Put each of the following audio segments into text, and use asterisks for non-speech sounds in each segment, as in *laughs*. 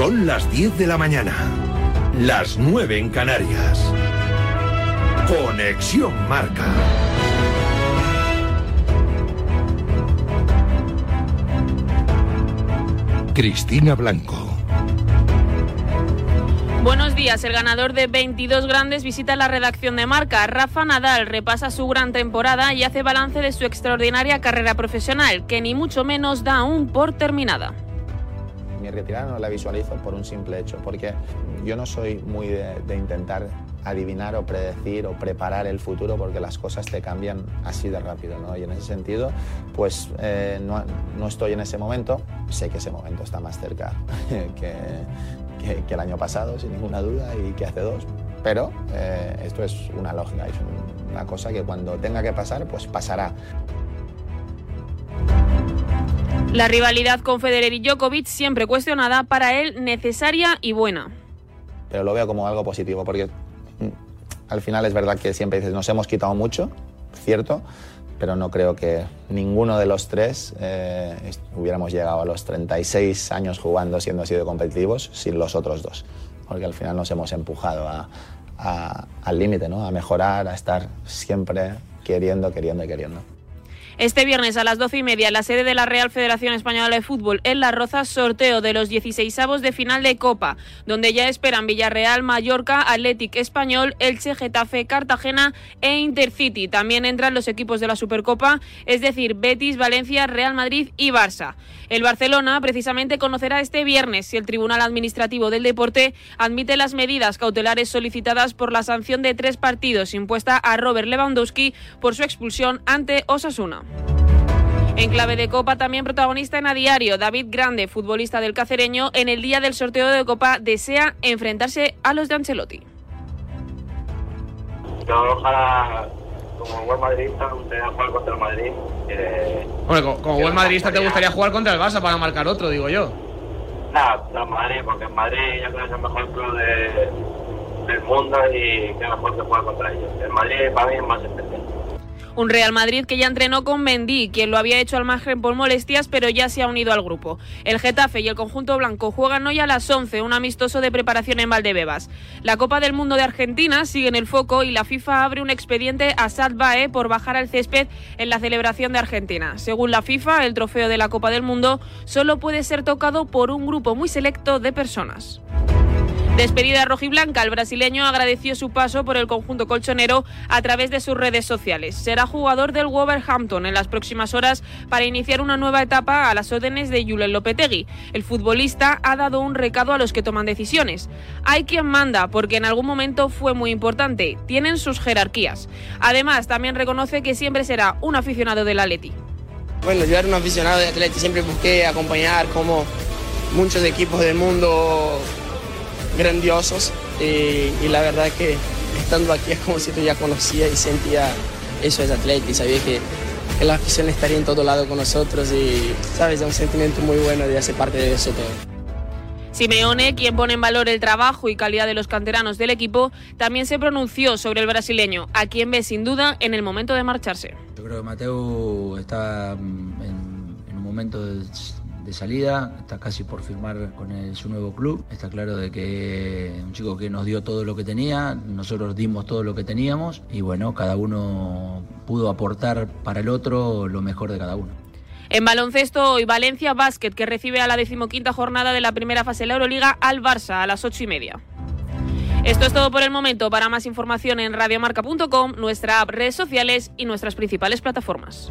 Son las 10 de la mañana, las 9 en Canarias. Conexión Marca. Cristina Blanco. Buenos días. El ganador de 22 grandes visita la redacción de Marca. Rafa Nadal repasa su gran temporada y hace balance de su extraordinaria carrera profesional, que ni mucho menos da aún por terminada. Mi retirada no la visualizo por un simple hecho, porque yo no soy muy de, intentar adivinar o predecir o preparar el futuro porque las cosas te cambian así de rápido, ¿no? Y en ese sentido, pues eh, no, no, estoy en ese momento, sé que ese momento está más cerca *laughs* que, que, el año pasado, sin ninguna duda, y que hace dos. Pero eh, esto es una lógica, es una cosa que cuando tenga que pasar, pues pasará. La rivalidad con Federer y Djokovic, siempre cuestionada, para él necesaria y buena. Pero lo veo como algo positivo, porque mm, al final es verdad que siempre dices, nos hemos quitado mucho, cierto, pero no creo que ninguno de los tres eh, hubiéramos llegado a los 36 años jugando siendo así de competitivos sin los otros dos, porque al final nos hemos empujado al límite, ¿no? a mejorar, a estar siempre queriendo, queriendo y queriendo. Este viernes a las doce y media, en la sede de la Real Federación Española de Fútbol en La Roza, sorteo de los 16 de final de Copa, donde ya esperan Villarreal, Mallorca, Athletic Español, Elche, Getafe, Cartagena e Intercity. También entran los equipos de la Supercopa, es decir, Betis, Valencia, Real Madrid y Barça. El Barcelona precisamente conocerá este viernes si el Tribunal Administrativo del Deporte admite las medidas cautelares solicitadas por la sanción de tres partidos impuesta a Robert Lewandowski por su expulsión ante Osasuna. En clave de Copa, también protagonista en A Diario, David Grande, futbolista del Cacereño, en el día del sorteo de Copa desea enfrentarse a los de Ancelotti. Como buen madridista, me gustaría jugar contra el Madrid. bueno, como, buen madridista te gustaría jugar contra el Barça para marcar otro, digo yo. Nada, contra el Madrid, porque el Madrid ya creo que es el mejor club del mundo y qué mejor que jugar contra ellos. El Madrid para mí es más especial. Un Real Madrid que ya entrenó con Mendy, quien lo había hecho al margen por molestias, pero ya se ha unido al grupo. El Getafe y el conjunto blanco juegan hoy a las 11, un amistoso de preparación en Valdebebas. La Copa del Mundo de Argentina sigue en el foco y la FIFA abre un expediente a Sad Bae por bajar al césped en la celebración de Argentina. Según la FIFA, el trofeo de la Copa del Mundo solo puede ser tocado por un grupo muy selecto de personas. Despedida rojiblanca, el brasileño agradeció su paso por el conjunto colchonero a través de sus redes sociales. Será jugador del Wolverhampton en las próximas horas para iniciar una nueva etapa a las órdenes de Julen Lopetegui. El futbolista ha dado un recado a los que toman decisiones. Hay quien manda porque en algún momento fue muy importante. Tienen sus jerarquías. Además, también reconoce que siempre será un aficionado del Atleti. Bueno, yo era un aficionado de Atleti, siempre busqué acompañar como muchos equipos del mundo grandiosos y, la verdad que estando aquí es como si tú ya conocía y sentía eso es Atleti, sabía que, la afición estaría en todo lado con nosotros y sabes, es un sentimiento muy bueno de hacer parte de eso todo. Simeone, quien pone en valor el trabajo y calidad de los canteranos del equipo, también se pronunció sobre el brasileño, a quien ve sin duda en el momento de marcharse. Yo creo que Mateo está en, en un momento de de salida, está casi por firmar con su nuevo club. Está claro de que un chico que nos dio todo lo que tenía, nosotros dimos todo lo que teníamos y bueno, cada uno pudo aportar para el otro lo mejor de cada uno. En baloncesto, hoy Valencia Basket, que recibe a la decimoquinta jornada de la primera fase de la Euroliga al Barça a las ocho y media. Esto es todo por el momento. Para más información en radiomarca.com, nuestra app, redes sociales y nuestras principales plataformas.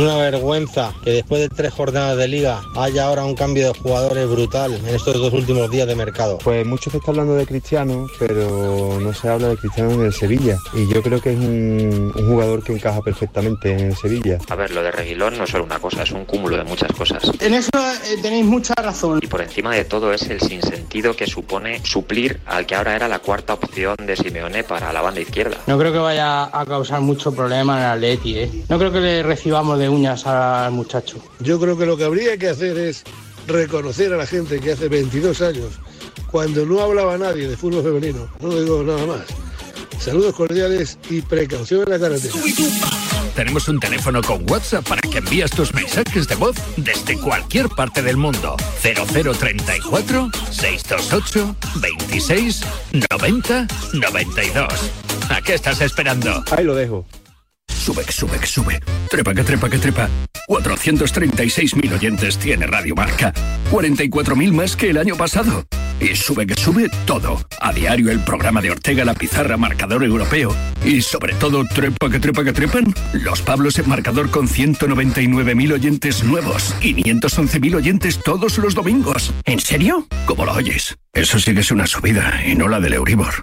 Una vergüenza que después de tres jornadas de liga haya ahora un cambio de jugadores brutal en estos dos últimos días de mercado. Pues mucho se está hablando de Cristiano, pero no se habla de Cristiano en el Sevilla. Y yo creo que es un, un jugador que encaja perfectamente en el Sevilla. A ver, lo de Reguilón no es solo una cosa, es un cúmulo de muchas cosas. En eso eh, tenéis mucha razón. Y por encima de todo es el sinsentido que supone suplir al que ahora era la cuarta opción de Simeone para la banda izquierda. No creo que vaya a causar mucho problema en el Atleti, ¿eh? No creo que le recibamos de uñas al muchacho. Yo creo que lo que habría que hacer es reconocer a la gente que hace 22 años, cuando no hablaba nadie de fútbol femenino, no digo nada más. Saludos cordiales y precaución en la carretera. Tenemos un teléfono con WhatsApp para que envíes tus mensajes de voz desde cualquier parte del mundo. 0034 628 26 90 92. ¿A qué estás esperando? Ahí lo dejo. Sube, sube, sube. Trepa, que trepa, que trepa. 436.000 oyentes tiene Radio Marca. 44.000 más que el año pasado. Y sube, que sube todo. A diario el programa de Ortega La Pizarra Marcador Europeo. Y sobre todo, trepa, que trepa, que trepan. Los Pablos en marcador con 199.000 oyentes nuevos. 511.000 oyentes todos los domingos. ¿En serio? ¿Cómo lo oyes? Eso sí que es una subida y no la del Euribor.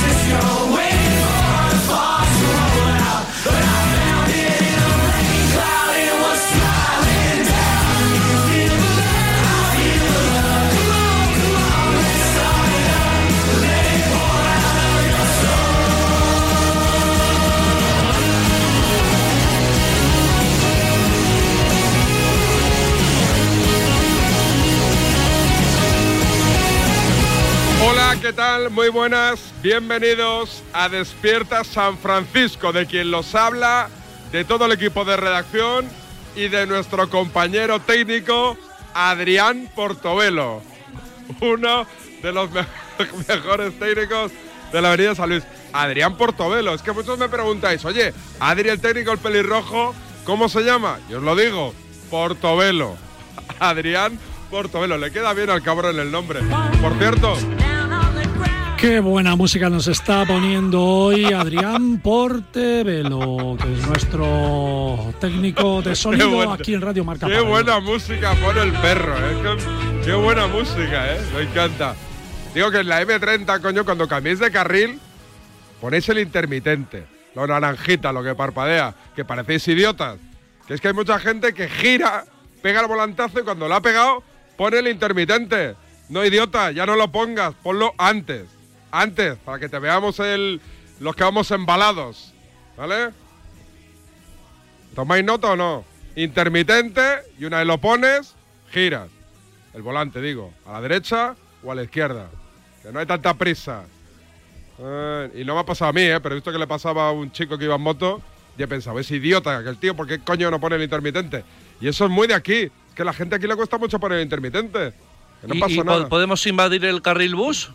¿Qué tal? Muy buenas. Bienvenidos a Despierta San Francisco, de quien los habla, de todo el equipo de redacción y de nuestro compañero técnico Adrián Portobelo, uno de los me- *laughs* mejores técnicos de la Avenida San Luis. Adrián Portobelo, es que muchos me preguntáis, oye, Adri el técnico, el pelirrojo, ¿cómo se llama? Yo os lo digo, Portobelo. *laughs* Adrián Portobelo, le queda bien al cabrón el nombre. Por cierto, Qué buena música nos está poniendo hoy Adrián Portevelo, que es nuestro técnico de sonido buena- aquí en Radio Marca. Qué buena música pone el perro, ¿eh? Qué, qué buena música, ¿eh? Me encanta. Digo que en la M30, coño, cuando cambiéis de carril, ponéis el intermitente. Lo naranjita, lo que parpadea. Que parecéis idiotas. Que es que hay mucha gente que gira, pega el volantazo y cuando lo ha pegado, pone el intermitente. No, idiota, ya no lo pongas, ponlo antes. Antes, para que te veamos el, los que vamos embalados. ¿Vale? ¿Tomáis nota o no? Intermitente y una vez lo pones, giras. El volante, digo. A la derecha o a la izquierda. Que no hay tanta prisa. Eh, y no me ha pasado a mí, ¿eh? Pero he visto que le pasaba a un chico que iba en moto y he pensado, es idiota que el tío, ¿por qué coño no pone el intermitente? Y eso es muy de aquí. Es que a la gente aquí le cuesta mucho poner el intermitente. Que no ¿Y- pasa y nada. ¿Podemos invadir el carril bus?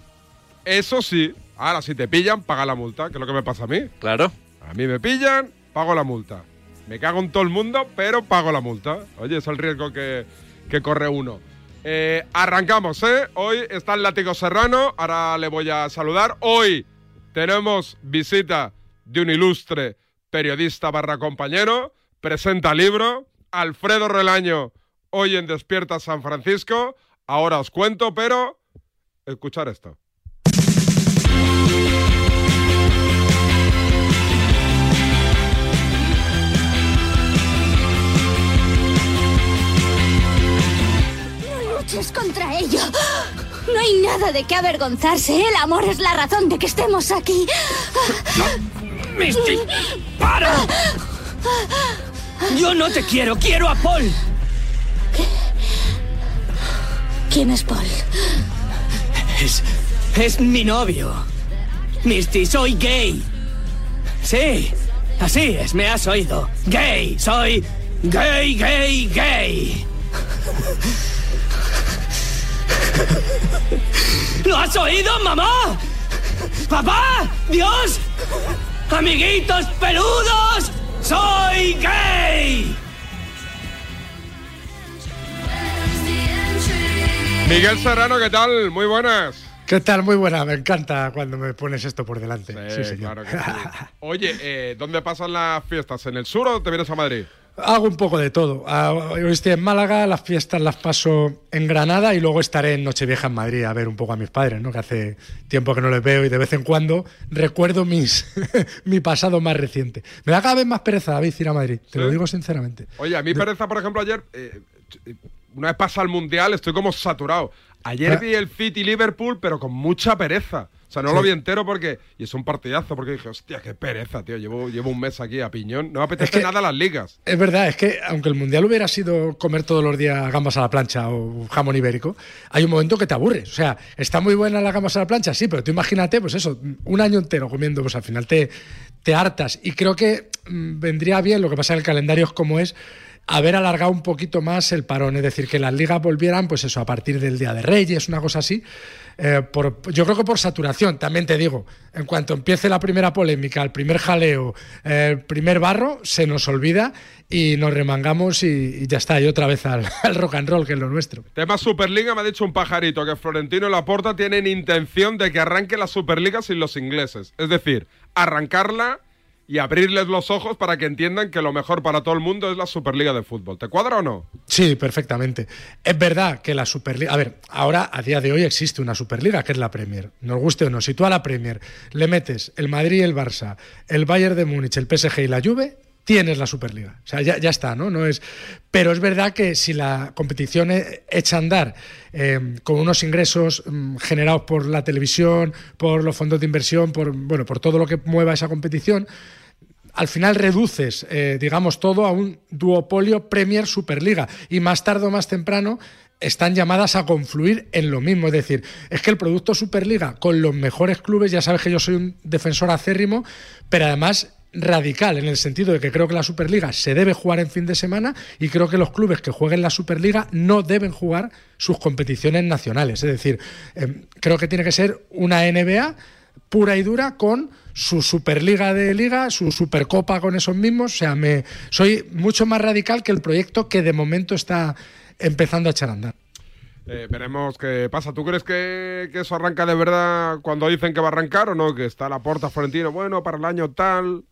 Eso sí. Ahora, si te pillan, paga la multa, que es lo que me pasa a mí. Claro. A mí me pillan, pago la multa. Me cago en todo el mundo, pero pago la multa. Oye, es el riesgo que, que corre uno. Eh, arrancamos, ¿eh? Hoy está el látigo serrano, ahora le voy a saludar. Hoy tenemos visita de un ilustre periodista barra compañero, presenta libro, Alfredo Relaño, hoy en Despierta San Francisco. Ahora os cuento, pero escuchar esto. Luches contra ello. No hay nada de qué avergonzarse. El amor es la razón de que estemos aquí. Misty, para. Yo no te quiero, quiero a Paul. ¿Quién es Paul? Es. es mi novio. Misty, soy gay. Sí, así es, me has oído. Gay, soy gay, gay, gay. ¿Lo has oído, mamá? ¿Papá? ¿Dios? ¡Amiguitos peludos! ¡Soy gay! Miguel Serrano, ¿qué tal? Muy buenas. ¿Qué tal? Muy buena, me encanta cuando me pones esto por delante. Sí, señor. claro que sí. Oye, eh, ¿dónde pasan las fiestas? ¿En el sur o te vienes a Madrid? Hago un poco de todo. Ah, Hoy estoy en Málaga, las fiestas las paso en Granada y luego estaré en Nochevieja en Madrid a ver un poco a mis padres, ¿no? que hace tiempo que no les veo y de vez en cuando recuerdo mis, *laughs* mi pasado más reciente. Me da cada vez más pereza, David, ir a Madrid, te lo digo sinceramente. Oye, a mí pereza, por ejemplo, ayer, eh, una vez pasa el Mundial, estoy como saturado. Ayer Ah. vi el City Liverpool, pero con mucha pereza. O sea, no Sí. lo vi entero porque... Y es un partidazo, porque dije, hostia, qué pereza, tío. Llevo, llevo un mes aquí a piñón. No me apetece nada las ligas. Es verdad, es que aunque el mundial hubiera sido comer todos los días gambas a la plancha o jamón ibérico, hay un momento que te aburres. O sea, está muy buena las gambas a la plancha, sí, pero tú imagínate, pues eso, un año entero comiendo, pues al final te, te hartas. Y creo que mm, vendría bien, lo que pasa en el calendario es como es, haber alargado un poquito más el parón, es decir, que las ligas volvieran, pues eso, a partir del Día de Reyes, una cosa así. Eh, yo creo que por saturación, también te digo, en cuanto empiece la primera polémica, el primer jaleo, eh, el primer barro, se nos olvida y nos remangamos y, y ya está, y otra vez al, *laughs* al rock and roll, que es lo nuestro. Tema Superliga, me ha dicho un pajarito que Florentino y Laporta tienen intención de que arranque la Superliga sin los ingleses. Es decir, arrancarla y abrirles los ojos para que entiendan que lo mejor para todo el mundo es la Superliga de fútbol. ¿Te cuadra o no? Sí, perfectamente. Es verdad que la Superliga. A ver, ahora a día de hoy existe una Superliga que es la Premier. Nos guste o no, si tú a la Premier le metes el Madrid y el Barça, el Bayern de Múnich, el PSG y la Juve, tienes la Superliga. O sea, ya, ya está, ¿no? no es... Pero es verdad que si la competición echa a andar eh, con unos ingresos mm, generados por la televisión, por los fondos de inversión, por, bueno, por todo lo que mueva esa competición, al final reduces, eh, digamos, todo a un duopolio Premier Superliga y más tarde o más temprano están llamadas a confluir en lo mismo. Es decir, es que el producto Superliga con los mejores clubes, ya sabes que yo soy un defensor acérrimo, pero además radical en el sentido de que creo que la Superliga se debe jugar en fin de semana y creo que los clubes que jueguen la Superliga no deben jugar sus competiciones nacionales. Es decir, eh, creo que tiene que ser una NBA pura y dura con su Superliga de Liga, su Supercopa con esos mismos. O sea, me soy mucho más radical que el proyecto que de momento está empezando a echar a andar. Eh, veremos qué pasa. ¿Tú crees que, que eso arranca de verdad cuando dicen que va a arrancar o no? Que está la porta Florentino, bueno, para el año tal.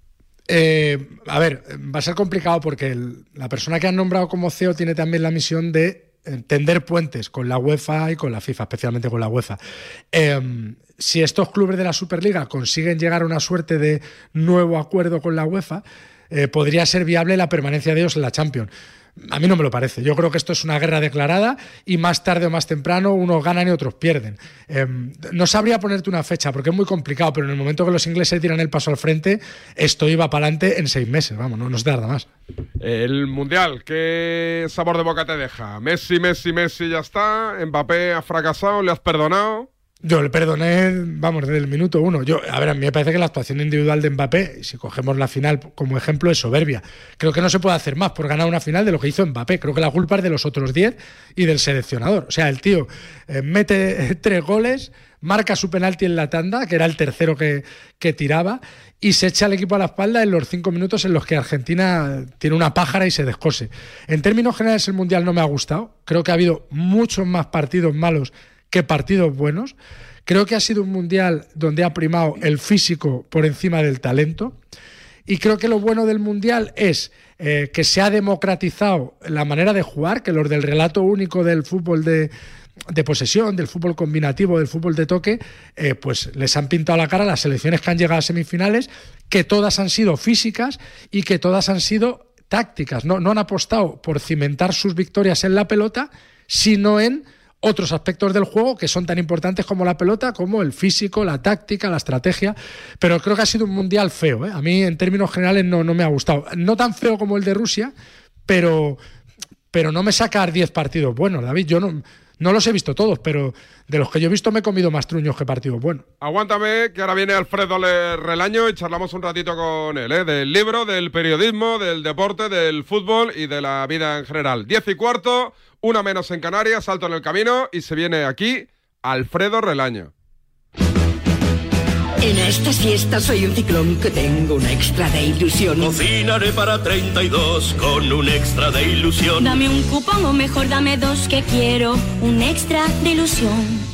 Eh, a ver, va a ser complicado porque la persona que han nombrado como CEO tiene también la misión de tender puentes con la UEFA y con la FIFA, especialmente con la UEFA. Eh, si estos clubes de la Superliga consiguen llegar a una suerte de nuevo acuerdo con la UEFA, eh, podría ser viable la permanencia de ellos en la Champions. A mí no me lo parece. Yo creo que esto es una guerra declarada y más tarde o más temprano unos ganan y otros pierden. Eh, no sabría ponerte una fecha porque es muy complicado, pero en el momento que los ingleses tiran el paso al frente, esto iba para adelante en seis meses. Vamos, no, no se tarda más. El Mundial, ¿qué sabor de boca te deja? Messi, Messi, Messi, ya está. Mbappé ha fracasado, le has perdonado. Yo le perdoné, vamos, desde el minuto uno. Yo, a ver, a mí me parece que la actuación individual de Mbappé, si cogemos la final como ejemplo, es soberbia. Creo que no se puede hacer más por ganar una final de lo que hizo Mbappé. Creo que la culpa es de los otros 10 y del seleccionador. O sea, el tío eh, mete eh, tres goles, marca su penalti en la tanda, que era el tercero que, que tiraba, y se echa al equipo a la espalda en los cinco minutos en los que Argentina tiene una pájara y se descose. En términos generales, el Mundial no me ha gustado. Creo que ha habido muchos más partidos malos que partidos buenos. Creo que ha sido un mundial donde ha primado el físico por encima del talento. Y creo que lo bueno del mundial es eh, que se ha democratizado la manera de jugar, que los del relato único del fútbol de, de posesión, del fútbol combinativo, del fútbol de toque, eh, pues les han pintado la cara las selecciones que han llegado a semifinales, que todas han sido físicas y que todas han sido tácticas. No, no han apostado por cimentar sus victorias en la pelota, sino en otros aspectos del juego que son tan importantes como la pelota, como el físico, la táctica, la estrategia. Pero creo que ha sido un mundial feo. ¿eh? A mí, en términos generales, no, no me ha gustado. No tan feo como el de Rusia, pero, pero no me sacar 10 partidos buenos, David. Yo no, no los he visto todos, pero de los que yo he visto me he comido más truños que partidos buenos. Aguántame, que ahora viene Alfredo Relaño y charlamos un ratito con él, ¿eh? del libro, del periodismo, del deporte, del fútbol y de la vida en general. Diez y cuarto, una menos en Canarias, salto en el camino y se viene aquí Alfredo Relaño. En estas fiestas soy un ciclón que tengo una extra de ilusión. Cocinaré para 32 con un extra de ilusión. Dame un cupón o mejor dame dos que quiero un extra de ilusión.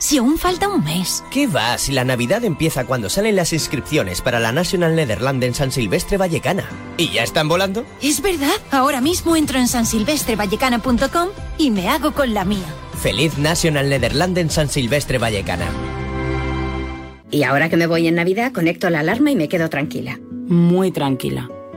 Si aún falta un mes. ¿Qué va? Si la Navidad empieza cuando salen las inscripciones para la National Netherland en San Silvestre Vallecana. ¿Y ya están volando? Es verdad. Ahora mismo entro en sansilvestrevallecana.com y me hago con la mía. Feliz National Netherland en San Silvestre Vallecana. Y ahora que me voy en Navidad, conecto la alarma y me quedo tranquila. Muy tranquila.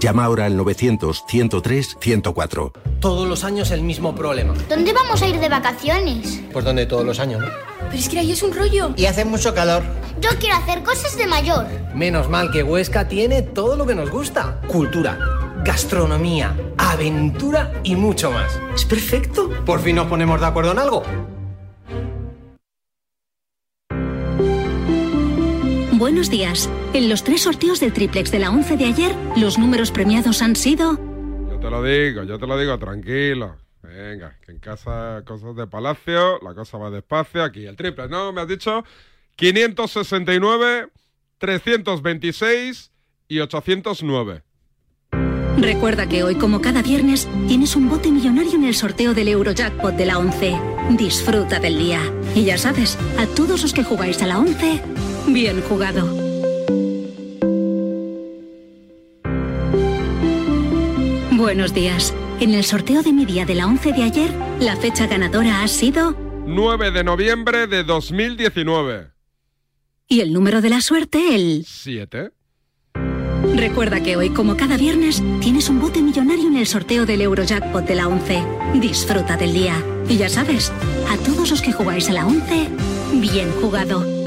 Llama ahora al 900-103-104. Todos los años el mismo problema. ¿Dónde vamos a ir de vacaciones? Pues donde todos los años, ¿no? Pero es que ahí es un rollo. Y hace mucho calor. Yo quiero hacer cosas de mayor. Menos mal que Huesca tiene todo lo que nos gusta. Cultura, gastronomía, aventura y mucho más. Es perfecto. Por fin nos ponemos de acuerdo en algo. Buenos días. En los tres sorteos del triplex de la 11 de ayer, los números premiados han sido Yo te lo digo, yo te lo digo, tranquilo. Venga, que en casa cosas de palacio, la cosa va despacio. Aquí el triple, ¿no? Me has dicho 569, 326 y 809. Recuerda que hoy, como cada viernes, tienes un bote millonario en el sorteo del Eurojackpot de la 11. Disfruta del día. Y ya sabes, a todos los que jugáis a la 11, bien jugado. Buenos días. En el sorteo de mi día de la 11 de ayer, la fecha ganadora ha sido 9 de noviembre de 2019. y el número de la suerte el 7. Recuerda que hoy, como cada viernes, tienes un bote millonario en el sorteo del Eurojackpot de la 11. Disfruta del día. Y ya sabes, a todos los que jugáis a la 11, bien jugado.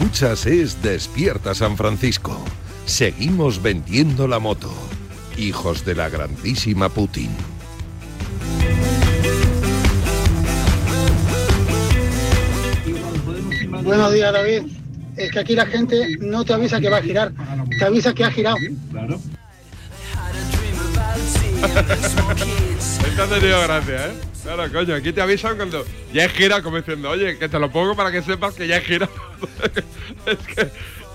Escuchas es Despierta San Francisco. Seguimos vendiendo la moto. Hijos de la grandísima Putin. Buenos días, David. Es que aquí la gente no te avisa que va a girar, te avisa que ha girado. *laughs* Esta ha tenido gracia, ¿eh? Claro, coño, aquí te avisan cuando ya he girado, como diciendo, oye, que te lo pongo para que sepas que ya he girado. *laughs* es, que,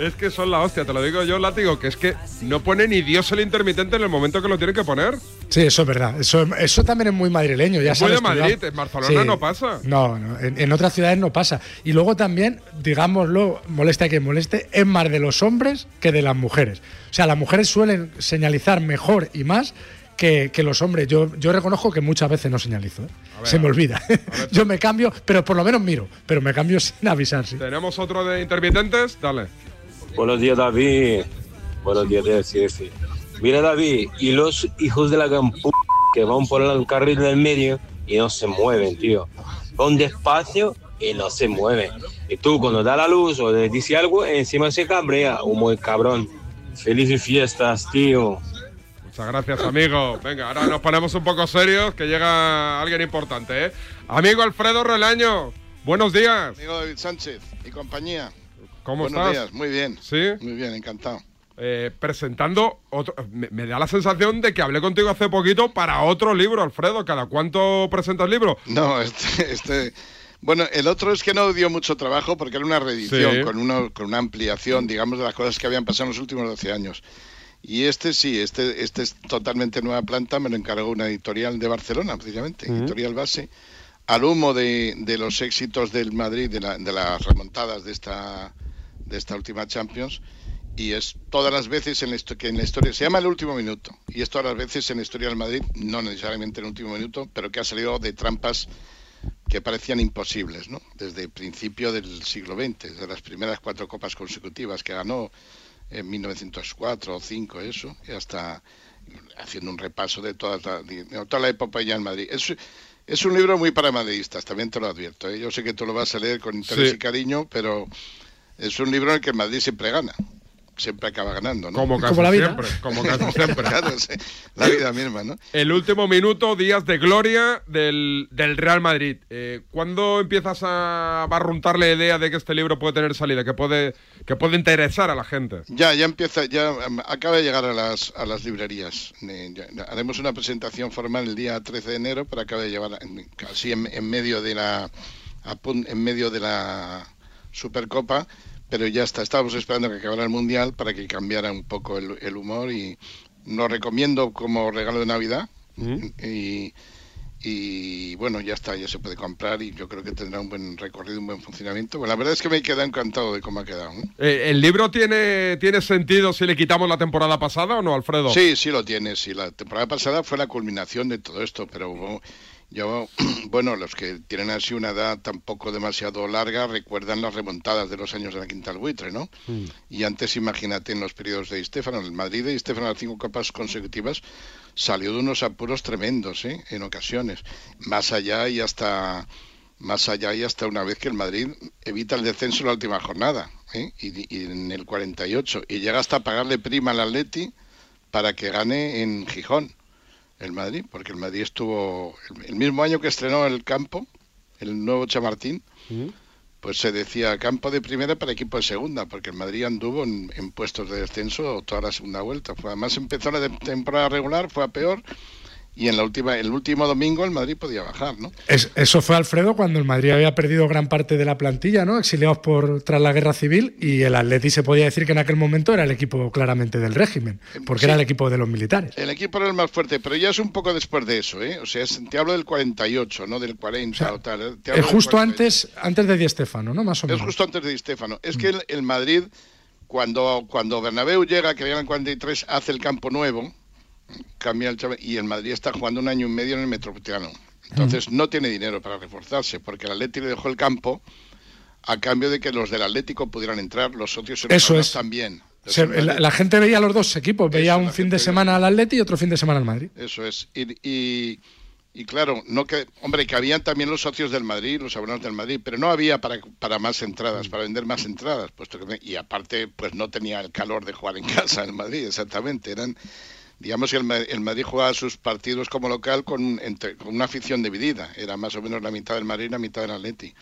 es que son la hostia, te lo digo yo, látigo, que es que no pone ni Dios el intermitente en el momento que lo tiene que poner. Sí, eso es verdad. Eso, eso también es muy madrileño. Ya Es muy sabes de. Madrid, en Barcelona Sí. no pasa. No, no, en, en otras ciudades no pasa. Y luego también, digámoslo, moleste a quien moleste, es más de los hombres que de las mujeres. O sea, las mujeres suelen señalizar mejor y más que, que los hombres. Yo, yo reconozco que muchas veces no señalizo. ¿eh? ver, Se me olvida. *laughs* yo me cambio, pero por lo menos miro, pero me cambio sin avisar. sí. Tenemos otro de intermitentes, dale. Buenos días, David. Buenos días, DSF. Mira, David, y los hijos de la gran p que van por el carril del medio y no se mueven, tío. Van despacio y no se mueven. Y tú, cuando da la luz o le dice algo, encima se cabrea. Un muy cabrón. Felices fiestas, tío. Muchas gracias, amigo. Venga, ahora nos ponemos un poco serios, que llega alguien importante, ¿eh? Amigo Alfredo Relaño, Buenos días. Amigo David Sánchez y compañía. ¿Cómo Buenos estás? días, muy bien. ¿Sí? Muy bien, encantado. Eh, presentando otro. Me, me da la sensación de que hablé contigo hace poquito para otro libro, Alfredo. ¿Cada cuánto presentas libro? No, este, este- Bueno, el otro es que no dio mucho trabajo porque era una reedición Sí. con, una, con una ampliación, digamos, de las cosas que habían pasado en los últimos 12 años. Y este sí, este, este es totalmente nueva planta, me lo encargó una editorial de Barcelona, precisamente, editorial base, al humo de, de los éxitos del Madrid, de, la- de las remontadas de esta, de esta última Champions. Y es todas las veces en la, histo- que en la historia, se llama el último minuto, y es todas las veces en la historia del Madrid, no necesariamente en el último minuto, pero que ha salido de trampas que parecían imposibles, ¿no? Desde el principio del siglo XX, desde las primeras cuatro copas consecutivas que ganó en 1904 o 5, eso, y hasta haciendo un repaso de toda la, de toda la epopeya en Madrid. Es, es un libro muy para madridistas, también te lo advierto. ¿eh? Yo sé que tú lo vas a leer con interés Sí. y cariño, pero es un libro en el que Madrid siempre gana. Siempre acaba ganando, ¿no? Como casi Como la vida. siempre, como casi siempre. *laughs* Claro, sí, la vida misma, ¿no? El último minuto, días de gloria del, del Real Madrid. Eh, ¿Cuándo empiezas a barruntar la idea de que este libro puede tener salida, que puede, que puede interesar a la gente? Ya, ya empieza, ya um, acaba de llegar a las, a las librerías. Eh, ya- ya haremos una presentación formal el día 13 de enero, pero acaba de llevar en- casi en, en medio de la en medio de la Supercopa, pero ya está. Estábamos esperando que acabara el Mundial para que cambiara un poco el, el humor y lo recomiendo como regalo de Navidad. Y, y bueno, ya está, ya se puede comprar y yo creo que tendrá un buen recorrido, un buen funcionamiento. Bueno, la verdad es que me he quedado encantado de cómo ha quedado. ¿no? Eh, ¿El libro tiene, tiene sentido si le quitamos la temporada pasada o no, Alfredo? Sí, sí lo tiene. Sí, la temporada pasada fue la culminación de todo esto, pero yo, *clears throat* bueno, los que tienen así una edad tampoco demasiado larga recuerdan las remontadas de los años de la Quinta al Buitre, ¿no? Y antes, imagínate, en los periodos de Di Stéfano, el Madrid de Di Stéfano, las cinco copas consecutivas, salió de unos apuros tremendos, ¿eh? En ocasiones. Más allá y hasta más allá y hasta una vez que el Madrid evita el descenso en la última jornada, ¿eh? y, y en el 48, y llega hasta pagarle prima al Atleti para que gane en Gijón el Madrid, porque el Madrid estuvo el, mismo año que estrenó el campo, el nuevo Chamartín, pues se decía campo de primera para equipo de segunda, porque el Madrid anduvo en, en puestos de descenso toda la segunda vuelta. Fue, además empezó la temporada regular, fue a peor, y en la última, el último domingo el Madrid podía bajar, ¿no? Es- eso fue Alfredo cuando el Madrid había perdido gran parte de la plantilla, ¿no? Exiliados por tras la guerra civil y el Atleti se podía decir que en aquel momento era el equipo claramente del régimen, porque Sí. era el equipo de los militares. El equipo era el más fuerte, pero ya es un poco después de eso, ¿eh? O sea, es- te hablo del 48, no del 40 o, tal. ¿eh? Te hablo Es del justo 48. antes antes de Di Stéfano, ¿no? Más o Es menos. justo antes de Di Stéfano. Es que el, el Madrid, cuando, cuando Bernabéu llega, que llega en el 43, hace el campo nuevo, cambia el chaval, y el Madrid está jugando un año y medio en el Metropolitano. Entonces no tiene dinero para reforzarse, porque el Atlético le dejó el campo a cambio de que los del Atlético pudieran entrar, los socios Eso es. también. Se- la, gente veía los dos equipos, veía un fin de semana al Atleti y otro fin de semana al Madrid. Eso es. Y, y, y claro, no que, hombre, que habían también los socios del Madrid, los abonados del Madrid, pero no había para, para más entradas, para vender más entradas, puesto que y aparte, pues no tenía el calor de jugar en *laughs* casa el Madrid, exactamente. Eran, digamos que el, el Madrid jugaba sus partidos como local con, entre- con una afición dividida. Era más o menos la mitad del Madrid y la mitad del Atleti.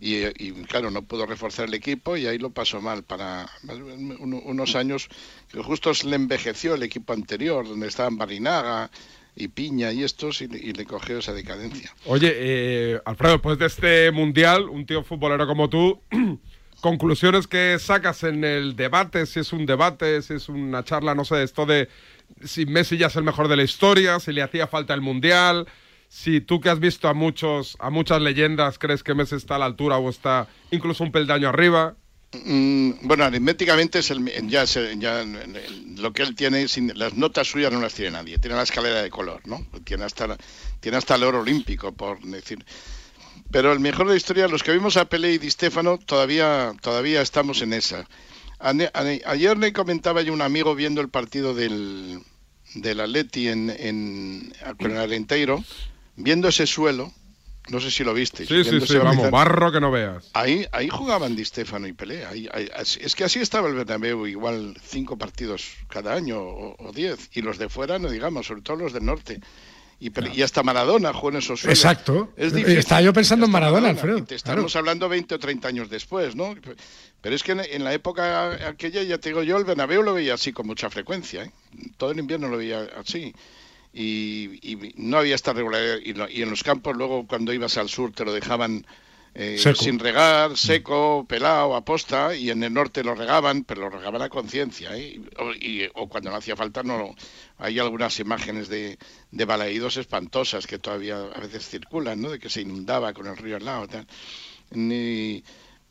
Y, y, claro, no pudo reforzar el equipo y ahí lo pasó mal para un- unos años que justo se le envejeció el equipo anterior, donde estaban Barinaga y Piña y estos, y, y le cogió esa decadencia. Oye, eh, Alfredo, después de este mundial, un tío futbolero como tú, *clears throat* conclusiones que sacas en el debate, si es un debate, si es una charla, no sé, esto de si Messi ya es el mejor de la historia, si le hacía falta el mundial, si tú que has visto a muchos, a muchas leyendas, crees que Messi está a la altura o está incluso un peldaño arriba. Mm, bueno, aritméticamente es el, ya, es el- ya lo que él tiene, sin, las notas suyas no las tiene nadie. Tiene la escalera de color, ¿no? Tiene hasta, tiene hasta el oro olímpico, por decir. Pero el mejor de la historia, los que vimos a Pelé y Di Stéfano, todavía, todavía estamos en esa. Ayer le comentaba yo a un amigo viendo el partido del, del Atleti en, en, con el Arenteiro, viendo ese suelo, no sé si lo viste. Sí, sí, sí, vamos, barro que no veas. Ahí, ahí jugaban Di Stéfano y Pelé. Ahí- ahí- así- es que así estaba el Bernabéu, igual cinco partidos cada año o, o diez. Y los de fuera, no digamos, sobre todo los del norte. Y, y hasta Maradona jugó en esos suelos. Exacto. Es difícil. Estaba yo pensando en Maradona, Y Alfredo. te estamos hablando 20 o 30 años después, ¿no? Pero es que en, en la época aquella, ya te digo yo, el Bernabéu lo veía así con mucha frecuencia. ¿eh? Todo el invierno lo veía así. Y, y no había esta regularidad. Y, lo- y en los campos, luego cuando ibas al sur, te lo dejaban eh, sin regar, seco, pelado, aposta, y en el norte lo regaban, pero lo regaban a conciencia. ¿eh? O, y- o cuando no hacía falta, no. Hay algunas imágenes de, de balaídos espantosas que todavía a veces circulan, ¿no? De que se inundaba con el río al lado. Tal.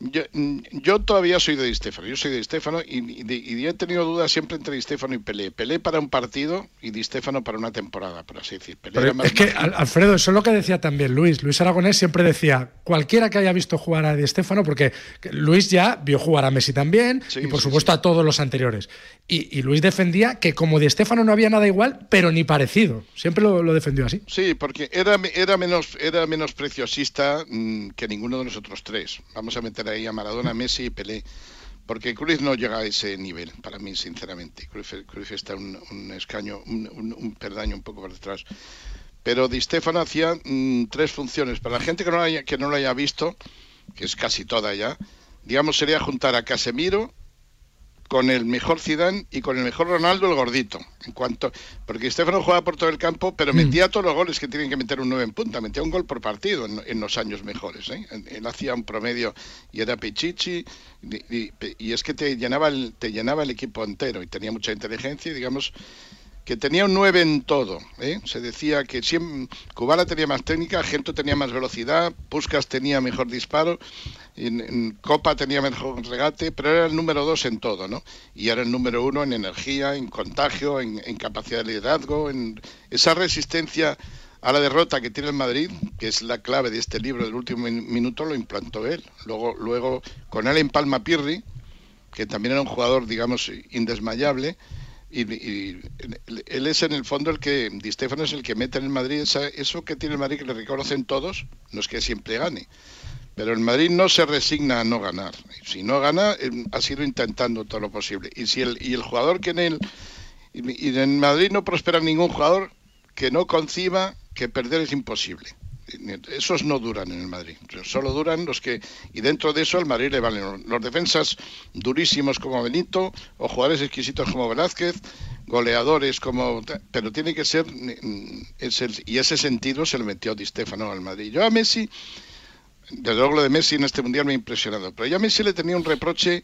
Yo, yo todavía soy de Di Stéfano, yo soy de Di Stéfano y, y he tenido dudas siempre entre Di Stéfano y Pelé. Pelé para un partido y Di Stéfano para una temporada, por así decir. Pelé Pero es que, Alfredo, eso es lo que decía también Luis. Luis Aragonés siempre decía, cualquiera que haya visto jugar a Di Stéfano, porque Luis ya vio jugar a Messi también, y por supuesto a todos los anteriores. Y, y Luis defendía que como Di Stéfano no había nada igual, pero ni parecido. Siempre lo, lo defendió así. Sí, porque era, era, menos, era menos preciosista mm, que ninguno de los otros tres. Vamos a meter ahí a Maradona, Messi y Pelé. Porque Cruyff no llega a ese nivel, para mí, sinceramente. Cruyff está un, un escaño, un, un, un peldaño un poco por detrás. Pero Di Stéfano hacía mm, tres funciones. Para la gente que no, haya, que no lo haya visto, que es casi toda ya, digamos, sería juntar a Casemiro con el mejor Zidane y con el mejor Ronaldo el gordito. En cuanto porque Estefano jugaba por todo el campo, pero metía todos los goles que tienen que meter un 9 en punta, metía un gol por partido en, en los años mejores. ¿eh? Él hacía un promedio y era pichichi y, y- y es que te llenaba el, te llenaba el equipo entero y tenía mucha inteligencia y digamos que tenía un 9 en todo. ¿eh? Se decía que siempre, tenía más técnica, Gento tenía más velocidad, Puskas tenía mejor disparo, en, Copa tenía mejor regate, pero era el número 2 en todo, ¿no? Y era el número 1 en energía, en contagio, en, capacidad de liderazgo, en esa resistencia a la derrota que tiene el Madrid, que es la clave de este libro del último min- minuto, lo implantó él. Luego, luego con él en Palma Pirri, que también era un jugador, digamos, indesmayable, y, y él es en el fondo el que, Di Stéfano es el que mete en el Madrid esa- eso que tiene el Madrid que le reconocen todos, no es que siempre gane, pero el Madrid no se resigna a no ganar. Si no gana, eh, ha sido intentando todo lo posible. Y si el, y el jugador que en el y en Madrid no prospera ningún jugador que no conciba que perder es imposible. Esos no duran en el Madrid, solo duran los que, y dentro de eso al Madrid le valen los- defensas durísimos como Benito, o jugadores exquisitos como Velázquez, goleadores como, pero tiene que ser, mm, y ese sentido se le metió Di Stéfano al Madrid. Yo a Messi, desde luego lo de Messi en este mundial me ha impresionado, pero yo a Messi le tenía un reproche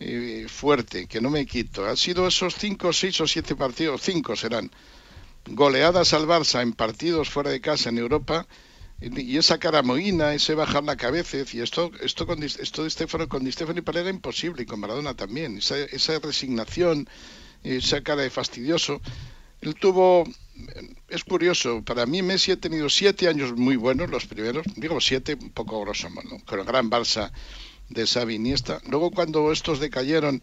eh, fuerte que no me quito. Han sido esos cinco, seis o siete partidos, cinco serán, goleadas al Barça en partidos fuera de casa en Europa y esa cara mohína, ese bajar la cabeza, y esto, esto con esto de Stefano, con Di Stefano y Pelé era imposible, y con Maradona también, esa, esa resignación, esa cara de fastidioso. Él tuvo, es curioso, para mí Messi ha tenido siete años muy buenos, los primeros, digo siete, un poco grosso modo, con el gran Barça de Xavi Iniesta. Luego cuando estos decayeron,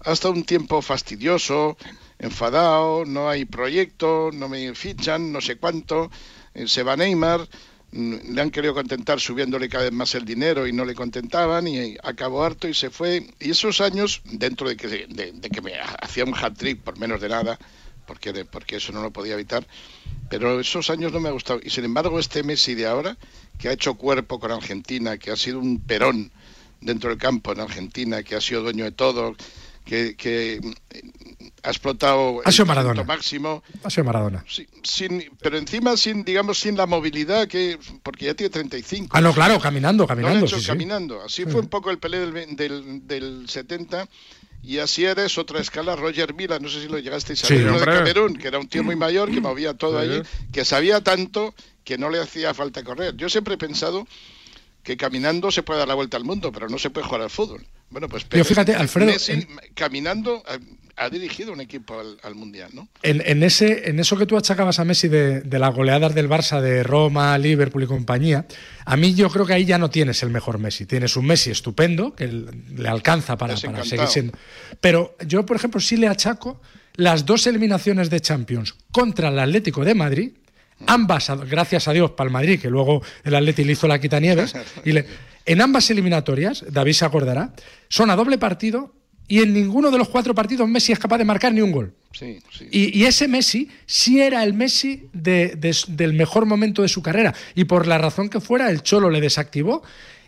hasta un tiempo fastidioso, enfadado, no hay proyecto, no me fichan, no sé cuánto, eh, se va Neymar, le han querido contentar subiéndole cada vez más el dinero y no le contentaban y acabó harto y se fue. Y esos años, dentro de que, de, que me hacía un hat-trick por menos de nada, porque, porque eso no lo podía evitar, pero esos años no me ha gustado. Y sin embargo, este Messi de ahora, que ha hecho cuerpo con Argentina, que ha sido un perón dentro del campo en Argentina, que ha sido dueño de todo, que, que ha explotado Ha sido el Maradona. máximo, Ha sido Maradona. Sin, pero encima sin, digamos, sin la movilidad que, porque ya tiene 35. Ah, no, claro, caminando, caminando. hecho sí, caminando. Así Sí. fue un poco el Pelé del, del, del 70 y así eres otra escala. Roger Mila, no sé si lo llegasteis a ver, de. Camerún, que era un tío muy mayor, que movía todo allí, que sabía tanto que no le hacía falta correr. Yo siempre he pensado que caminando se puede dar la vuelta al mundo, pero no se puede jugar al fútbol. Bueno, pues Yo fíjate, Alfredo, Messi, en- caminando ha, ha dirigido un equipo al, al mundial, ¿no? En, en ese, en eso que tú achacabas a Messi de, de las goleadas del Barça, de Roma, Liverpool y compañía, a mí yo creo que ahí ya no tienes el mejor Messi. Tienes un Messi estupendo, que le alcanza para, para seguir siendo. Pero yo, por ejemplo, sí le achaco las dos eliminaciones de Champions contra el Atlético de Madrid, ambas, gracias a Dios, para el Madrid, que luego el Atlético le hizo la quitanieves, *laughs* y le- en ambas eliminatorias, David se acordará, son a doble partido y en ninguno de los cuatro partidos Messi es capaz de marcar ni un gol. Sí, sí. Y, y ese Messi sí era el Messi de- de- del mejor momento de su carrera. Y por la razón que fuera, el Cholo le desactivó.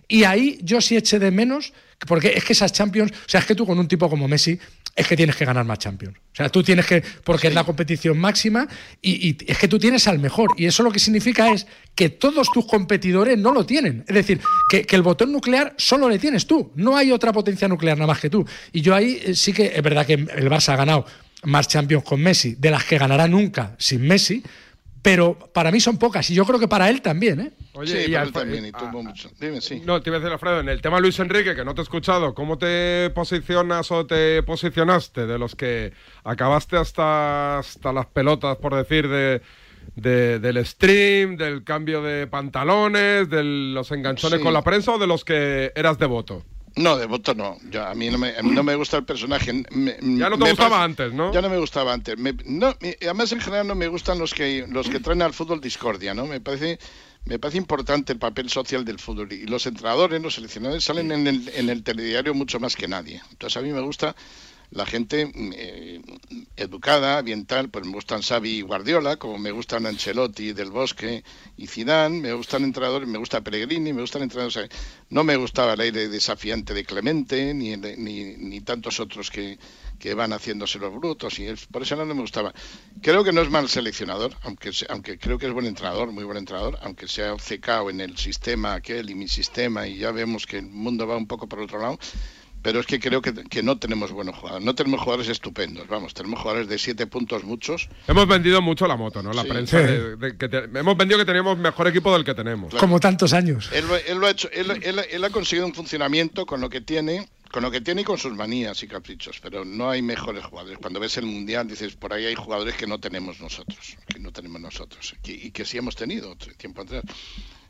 Y ahí yo sí eché de menos, porque es que esas Champions, o sea, es que tú con un tipo como Messi, es que tienes que ganar más Champions. O sea, tú tienes que, porque es la competición máxima, y, y es que tú tienes al mejor. Y eso lo que significa es que todos tus competidores no lo tienen. Es decir, que, que el botón nuclear solo le tienes tú. No hay otra potencia nuclear nada más que tú. Y yo ahí eh, sí que es verdad que el Barça ha ganado más Champions con Messi, de las que ganará nunca sin Messi, pero para mí son pocas y yo creo que para él también, ¿eh? Oye, sí, y al- él también, y ah, mucho. Dime, sí. No, te iba a decir, Alfredo, en el tema Luis Enrique, que no te he escuchado, ¿cómo te posicionas o te posicionaste de los que acabaste hasta, hasta las pelotas, por decir, de, de- del stream, del cambio de pantalones, de los enganchones Sí. con la prensa o de los que eras devoto? No, de voto no. Yo, a, mí no me, a mí no me gusta el personaje. Me- Ya no te gustaba antes, ¿no? Ya no me gustaba antes. Me- no, me- además, en general, no me gustan los que los que traen al fútbol discordia, ¿no? Me parece me parece importante el papel social del fútbol. Y los entrenadores, los seleccionadores, salen en el, en el telediario mucho más que nadie. Entonces, a mí me gusta la gente mm, eh, educada, bien tal, pues me gustan Xavi y Guardiola, como me gustan Ancelotti, Del Bosque y Zidane, me gustan entrenadores, me gusta Pellegrini, me gustan entrenadores, no me gustaba el aire desafiante de Clemente, ni, ni, ni tantos otros que, van haciéndose los brutos, y por eso no me gustaba. Creo que no es mal seleccionador, aunque, aunque creo que es buen entrenador, muy buen entrenador, aunque se ha obcecado en el sistema aquel y mi sistema, y ya vemos que el mundo va un poco por otro lado, pero es que creo que, que no tenemos buenos jugadores. No tenemos jugadores estupendos, vamos, tenemos jugadores de siete puntos muchos. Hemos vendido mucho la moto, ¿no? La Sí. prensa. Sí. de- de que te- hemos vendido que teníamos mejor equipo del que tenemos. Como tantos años. Él, lo- él lo ha hecho, él, él- él ha conseguido un funcionamiento con lo que tiene, con lo que tiene y con sus manías y caprichos, pero no hay mejores jugadores. Cuando ves el mundial dices, por ahí hay jugadores que no tenemos nosotros, que no tenemos nosotros, que- y que sí hemos tenido tiempo atrás.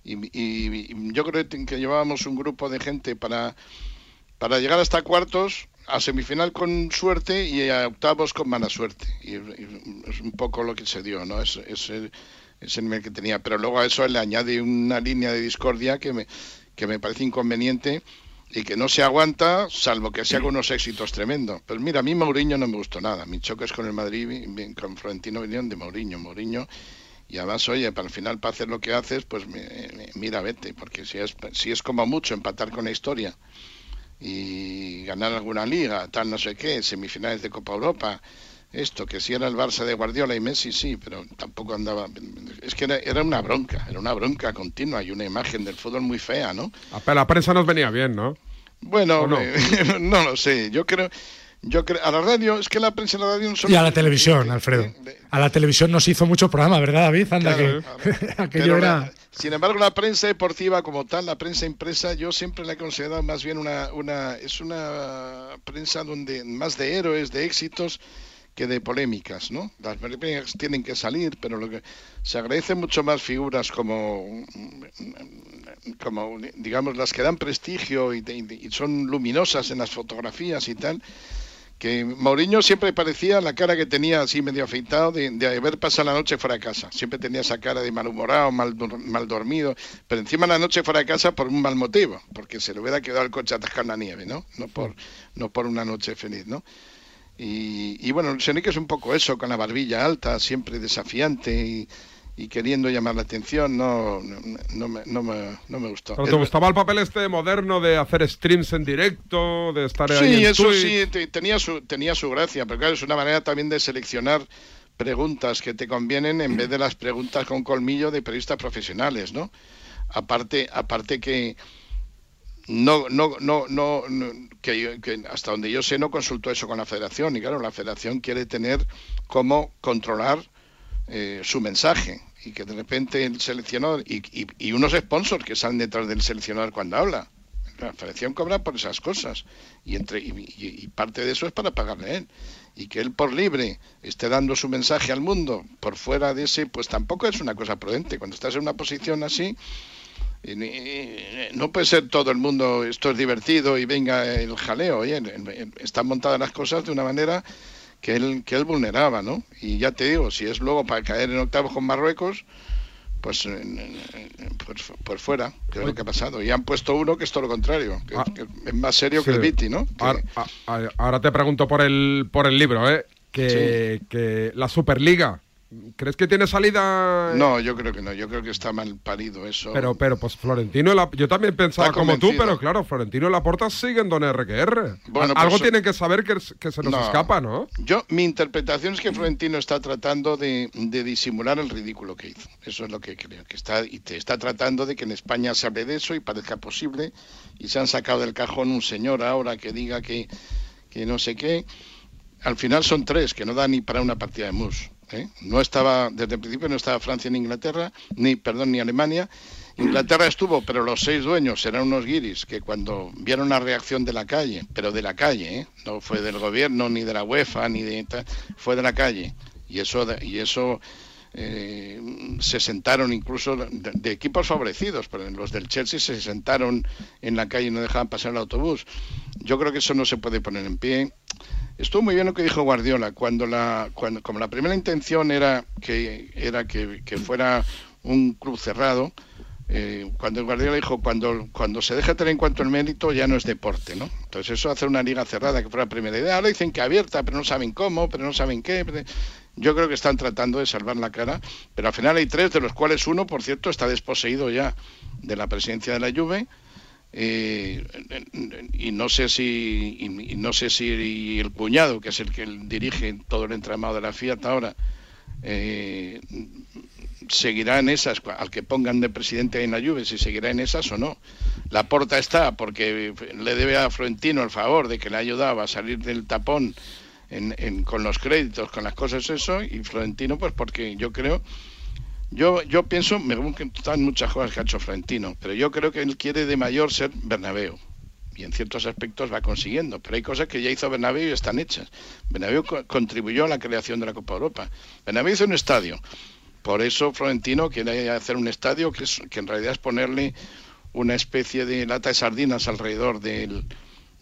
Y, y- y yo creo que llevábamos un grupo de gente para para llegar hasta cuartos, a semifinal con suerte y a octavos con mala suerte. Y, es un poco lo que se dio, ¿no? Es, el, nivel que tenía. Pero luego a eso le añade una línea de discordia que me, que me parece inconveniente y que no se aguanta, salvo que sea con unos éxitos tremendos. Pues mira, a mí Mourinho no me gustó nada. Mi choque es con el Madrid, con Florentino vinieron de Mourinho. Mourinho y además, oye, para el final, para hacer lo que haces, pues mira, vete, porque si es, si es como mucho empatar con la historia y ganar alguna liga, tal no sé qué, semifinales de Copa Europa, esto, que si era el Barça de Guardiola y Messi, sí, pero tampoco andaba... Es que era, era una bronca, era una bronca continua y una imagen del fútbol muy fea, ¿no? Ah, pero la prensa nos venía bien, ¿no? Bueno, ¿O no? eh, *laughs* no lo sé, yo creo... Yo creo, a la radio, es que la prensa y la radio no son... Y a la televisión, Alfredo. A la televisión nos hizo mucho programa, ¿verdad, David? Anda, Claro, que *laughs* aquello Pero era... la- sin embargo, la prensa deportiva como tal, la prensa impresa, yo siempre la he considerado más bien una, una es una prensa donde más de héroes, de éxitos que de polémicas, ¿no? Las polémicas tienen que salir, pero lo que se agradecen mucho más figuras como como digamos las que dan prestigio y, y- y son luminosas en las fotografías y tal que Mourinho siempre parecía la cara que tenía así medio afeitado de, haber pasado la noche fuera de casa. Siempre tenía esa cara de malhumorado, mal, mal dormido, pero encima la noche fuera de casa por un mal motivo, porque se le hubiera quedado el coche atascado en la nieve, ¿no? No por, no por una noche feliz, ¿no? Y, y bueno, Enrique es un poco eso, con la barbilla alta, siempre desafiante y, y queriendo llamar la atención, no, no, no me, no, me, no me gustó. ¿Pero te gustaba el papel este moderno de hacer streams en directo, de estar ahí Sí, en eso Twitch? sí, te- tenía su, tenía su gracia, pero claro, es una manera también de seleccionar preguntas que te convienen en vez de las preguntas con colmillo de periodistas profesionales, ¿no? Aparte, aparte que no, no, no, no, no- que, yo- que hasta donde yo sé no consultó eso con la Federación y claro, la Federación quiere tener cómo controlar eh, su mensaje y que de repente el seleccionador y, y- unos sponsors que salen detrás del seleccionador cuando habla. La Federación cobra por esas cosas y, entre, y, y- parte de eso es para pagarle a él. Y que él por libre esté dando su mensaje al mundo por fuera de ese, pues tampoco es una cosa prudente. Cuando estás en una posición así, eh, eh, no puede ser todo el mundo, esto es divertido y venga el jaleo. Oye, están montadas las cosas de una manera que él, que él vulneraba, ¿no? Y ya te digo, si es luego para caer en octavos con Marruecos, pues por, fuera, que es lo que ha pasado. Y han puesto uno que es todo lo contrario, que, ah. es más serio que el Viti, ¿no? Ahora, te pregunto por el, por el libro, ¿eh? Que, que la Superliga ¿Crees que tiene salida? No, yo creo que no. Yo creo que está mal parido eso. Pero, pero, pues Florentino, yo también pensaba como tú, pero claro, Florentino y Laporta siguen don RQR. Bueno, Algo pues, tienen que saber que, se nos escapa, ¿no? Yo, mi interpretación es que Florentino está tratando de, disimular el ridículo que hizo. Eso es lo que creo. Que está, y te está tratando de que en España se hable de eso y parezca posible. Y se han sacado del cajón un señor ahora que diga que, que no sé qué. Al final son tres, que no da ni para una partida de mus. ¿Eh? No estaba, desde el principio no estaba Francia ni Inglaterra, ni, perdón, ni Alemania. Inglaterra estuvo, pero los seis dueños eran unos guiris que cuando vieron la reacción de la calle, pero de la calle, ¿eh? no fue del gobierno, ni de la UEFA, ni de... fue de la calle. Y eso, y eso eh, se sentaron incluso de, equipos favorecidos, pero los del Chelsea se sentaron en la calle y no dejaban pasar el autobús. Yo creo que eso no se puede poner en pie. Estuvo muy bien lo que dijo Guardiola, cuando la, cuando, como la primera intención era que, era que, fuera un club cerrado, eh, cuando Guardiola dijo, cuando, cuando se deja tener en cuanto el mérito ya no es deporte, ¿no? Entonces eso hacer una liga cerrada, que fuera la primera idea. Ahora dicen que abierta, pero no saben cómo, pero no saben qué. Yo creo que están tratando de salvar la cara, pero al final hay tres, de los cuales uno, por cierto, está desposeído ya de la presidencia de la Juve. Eh, y no sé si y, no sé si el cuñado que es el que dirige todo el entramado de la Fiat ahora eh, seguirá en esas al que pongan de presidente en la Juve si seguirá en esas o no. La porta está porque le debe a Florentino el favor de que le ha ayudado a salir del tapón con los créditos con las cosas eso y Florentino pues porque yo creo yo, yo pienso, me que están muchas cosas que ha hecho Florentino, pero yo creo que él quiere de mayor ser Bernabéu. Y en ciertos aspectos va consiguiendo, pero hay cosas que ya hizo Bernabéu y están hechas. Bernabéu contribuyó a la creación de la Copa Europa. Bernabéu hizo un estadio. Por eso Florentino quiere hacer un estadio que, es, que en realidad es ponerle una especie de lata de sardinas alrededor del,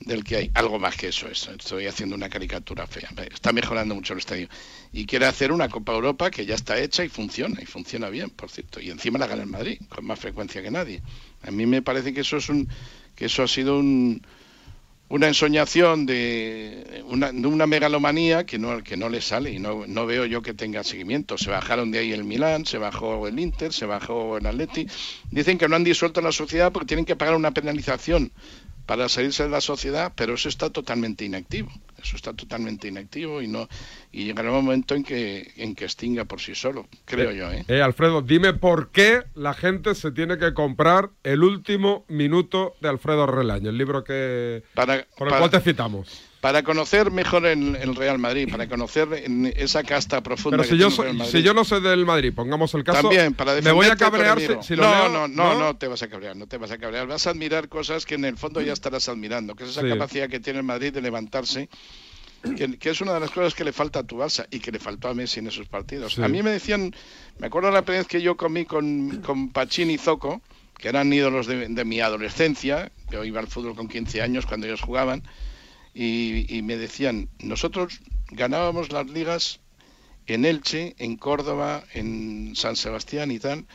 del que hay. Algo más que eso, estoy haciendo una caricatura fea. Está mejorando mucho el estadio. Y quiere hacer una Copa Europa que ya está hecha y funciona, y funciona bien, por cierto. Y encima la gana el Madrid, con más frecuencia que nadie. A mí me parece que eso es un, que eso ha sido un, una ensoñación de una, de una megalomanía que no, que no le sale y no, no veo yo que tenga seguimiento. Se bajaron de ahí el Milán, se bajó el Inter, se bajó el Atleti. Dicen que no han disuelto la sociedad porque tienen que pagar una penalización para salirse de la sociedad, pero eso está totalmente inactivo. Eso está totalmente inactivo y no y llegará un momento en que en que extinga por sí solo, creo eh, yo. ¿eh? ¿eh? Alfredo, dime por qué la gente se tiene que comprar el último minuto de Alfredo Relaño, el libro que para, por el cual te citamos para conocer mejor el, Real Madrid, para conocer esa casta profunda. Pero si, yo, si yo no sé del Madrid, pongamos el caso, También, para me voy a cabrear si, lo no, no, no, no, te vas a cabrear, no te vas a cabrear. Vas a admirar cosas que en el fondo ya estarás admirando, que es esa capacidad que tiene el Madrid de levantarse. Que, es una de las cosas que le falta a tu Barça y que le faltó a Messi en esos partidos. A mí me decían, me acuerdo la primera vez que yo comí con, con Pachín y Zoco, que eran ídolos de, de mi adolescencia, yo iba al fútbol con 15 años cuando ellos jugaban, y, me decían, nosotros ganábamos las ligas en Elche, en Córdoba, en San Sebastián y tal,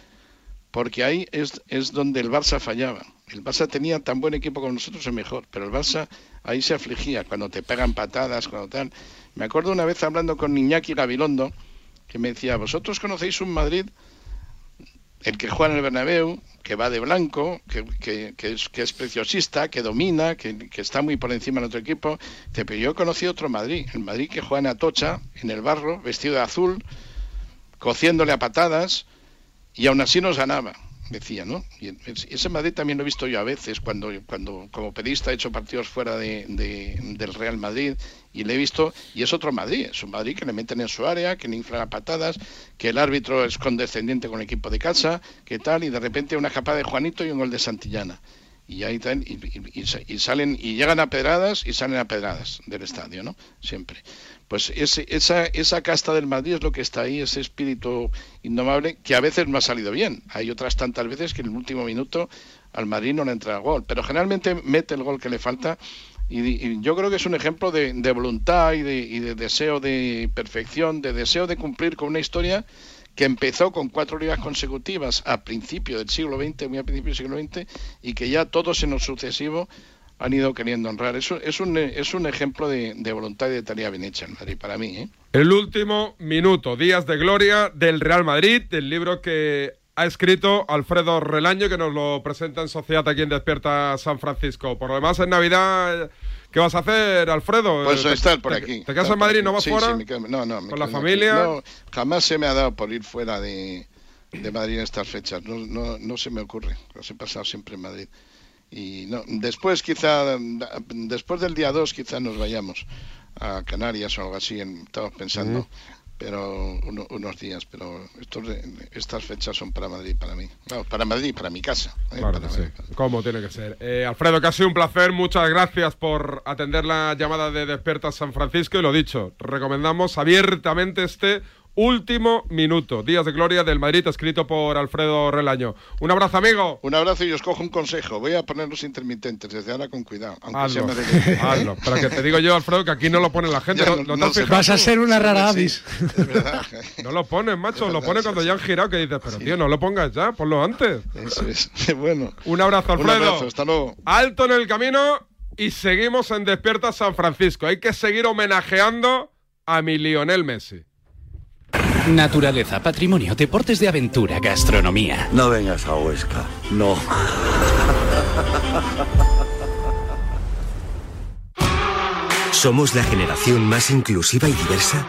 porque ahí es, es donde el Barça fallaba. El Barça tenía tan buen equipo como nosotros es mejor, pero el Barça ahí se afligía cuando te pegan patadas, cuando tal. Me acuerdo una vez hablando con Iñaki Gabilondo, que me decía, vosotros conocéis un Madrid, el que juega en el Bernabéu, que va de blanco, que, es, preciosista, que domina, que, está muy por encima del otro equipo. Pero yo conocí otro Madrid, el Madrid que juega en Atocha, en el barro, vestido de azul, cociéndole a patadas, y aún así nos ganaba decía, ¿no? Y ese Madrid también lo he visto yo a veces, cuando, cuando como pedista he hecho partidos fuera de, del Real Madrid y le he visto, y es otro Madrid, es un Madrid que le meten en su área, que le inflan a patadas, que el árbitro es condescendiente con el equipo de casa, que tal, y de repente una capa de Juanito y un gol de Santillana. Y ahí y, y, salen, y llegan a pedradas y salen a pedradas del estadio, ¿no? Siempre. Pues ese, esa, esa casta del Madrid es lo que está ahí, ese espíritu indomable, que a veces no ha salido bien. Hay otras tantas veces que en el último minuto al Madrid no le entra el gol, pero generalmente mete el gol que le falta. Y, yo creo que es un ejemplo de, voluntad y de, y de deseo de perfección, de deseo de cumplir con una historia que empezó con cuatro ligas consecutivas a principio del siglo XX, muy a principio del siglo XX, y que ya todos en lo sucesivo han ido queriendo honrar. Eso es un, es un ejemplo de, de voluntad y de tarea bien hecha en Madrid, para mí. ¿eh? El último minuto, Días de Gloria del Real Madrid, del libro que ha escrito Alfredo Relaño, que nos lo presenta en Sociedad aquí en Despierta San Francisco. Por lo demás, en Navidad, ¿qué vas a hacer, Alfredo? Pues ¿Te- estar por te- aquí. ¿Te casas en Madrid? ¿No vas Sí, fuera? sí, me quedo- no, no, me ¿Con la familia? No, jamás se me ha dado por ir fuera de, de Madrid en estas fechas. No, no, no se me ocurre. Los he pasado siempre en Madrid. Y no, después quizá, después del día 2 quizá nos vayamos a Canarias o algo así, en- estamos pensando. Pero uno- unos días, pero estos, estas fechas son para Madrid, para mí. Vamos, para Madrid, para mi casa. ¿eh? Claro Para que sí, Madrid. como tiene que ser. Eh, Alfredo, sido un placer, muchas gracias por atender la llamada de Despierta San Francisco y lo dicho, recomendamos abiertamente este último minuto, Días de Gloria del Madrid, escrito por Alfredo Relaño. Un abrazo, amigo. Un abrazo y os cojo un consejo. Voy a poner los intermitentes desde ahora con cuidado. Aunque Hazlo, sea Madrid. hazlo. Pero que te digo yo, Alfredo, que aquí no lo pone la gente. Ya, ¿No, no- no te no has sé. fijado Vas a ser una rara avis. *laughs* No lo pones, macho, lo pones cuando ya han girado, que dices, pero tío, no lo pongas ya, ponlo antes. Eso es. *laughs* Bueno. Un abrazo, Un Alfredo. abrazo, hasta luego. Alto en el camino y seguimos en Despierta San Francisco. Hay que seguir homenajeando a mi Lionel Messi. Naturaleza, patrimonio, deportes de aventura, gastronomía. No vengas a Huesca, no. Somos la generación más inclusiva y diversa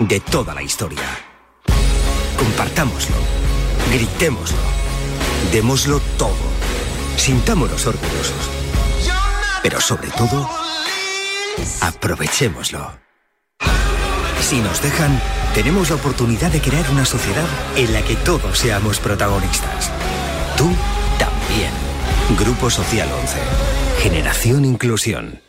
de toda la historia. Compartámoslo, gritémoslo, démoslo todo, sintámonos orgullosos. Pero sobre todo, aprovechémoslo. Si nos dejan, tenemos la oportunidad de crear una sociedad en la que todos seamos protagonistas. Tú también. Grupo Social 11. Generación Inclusión.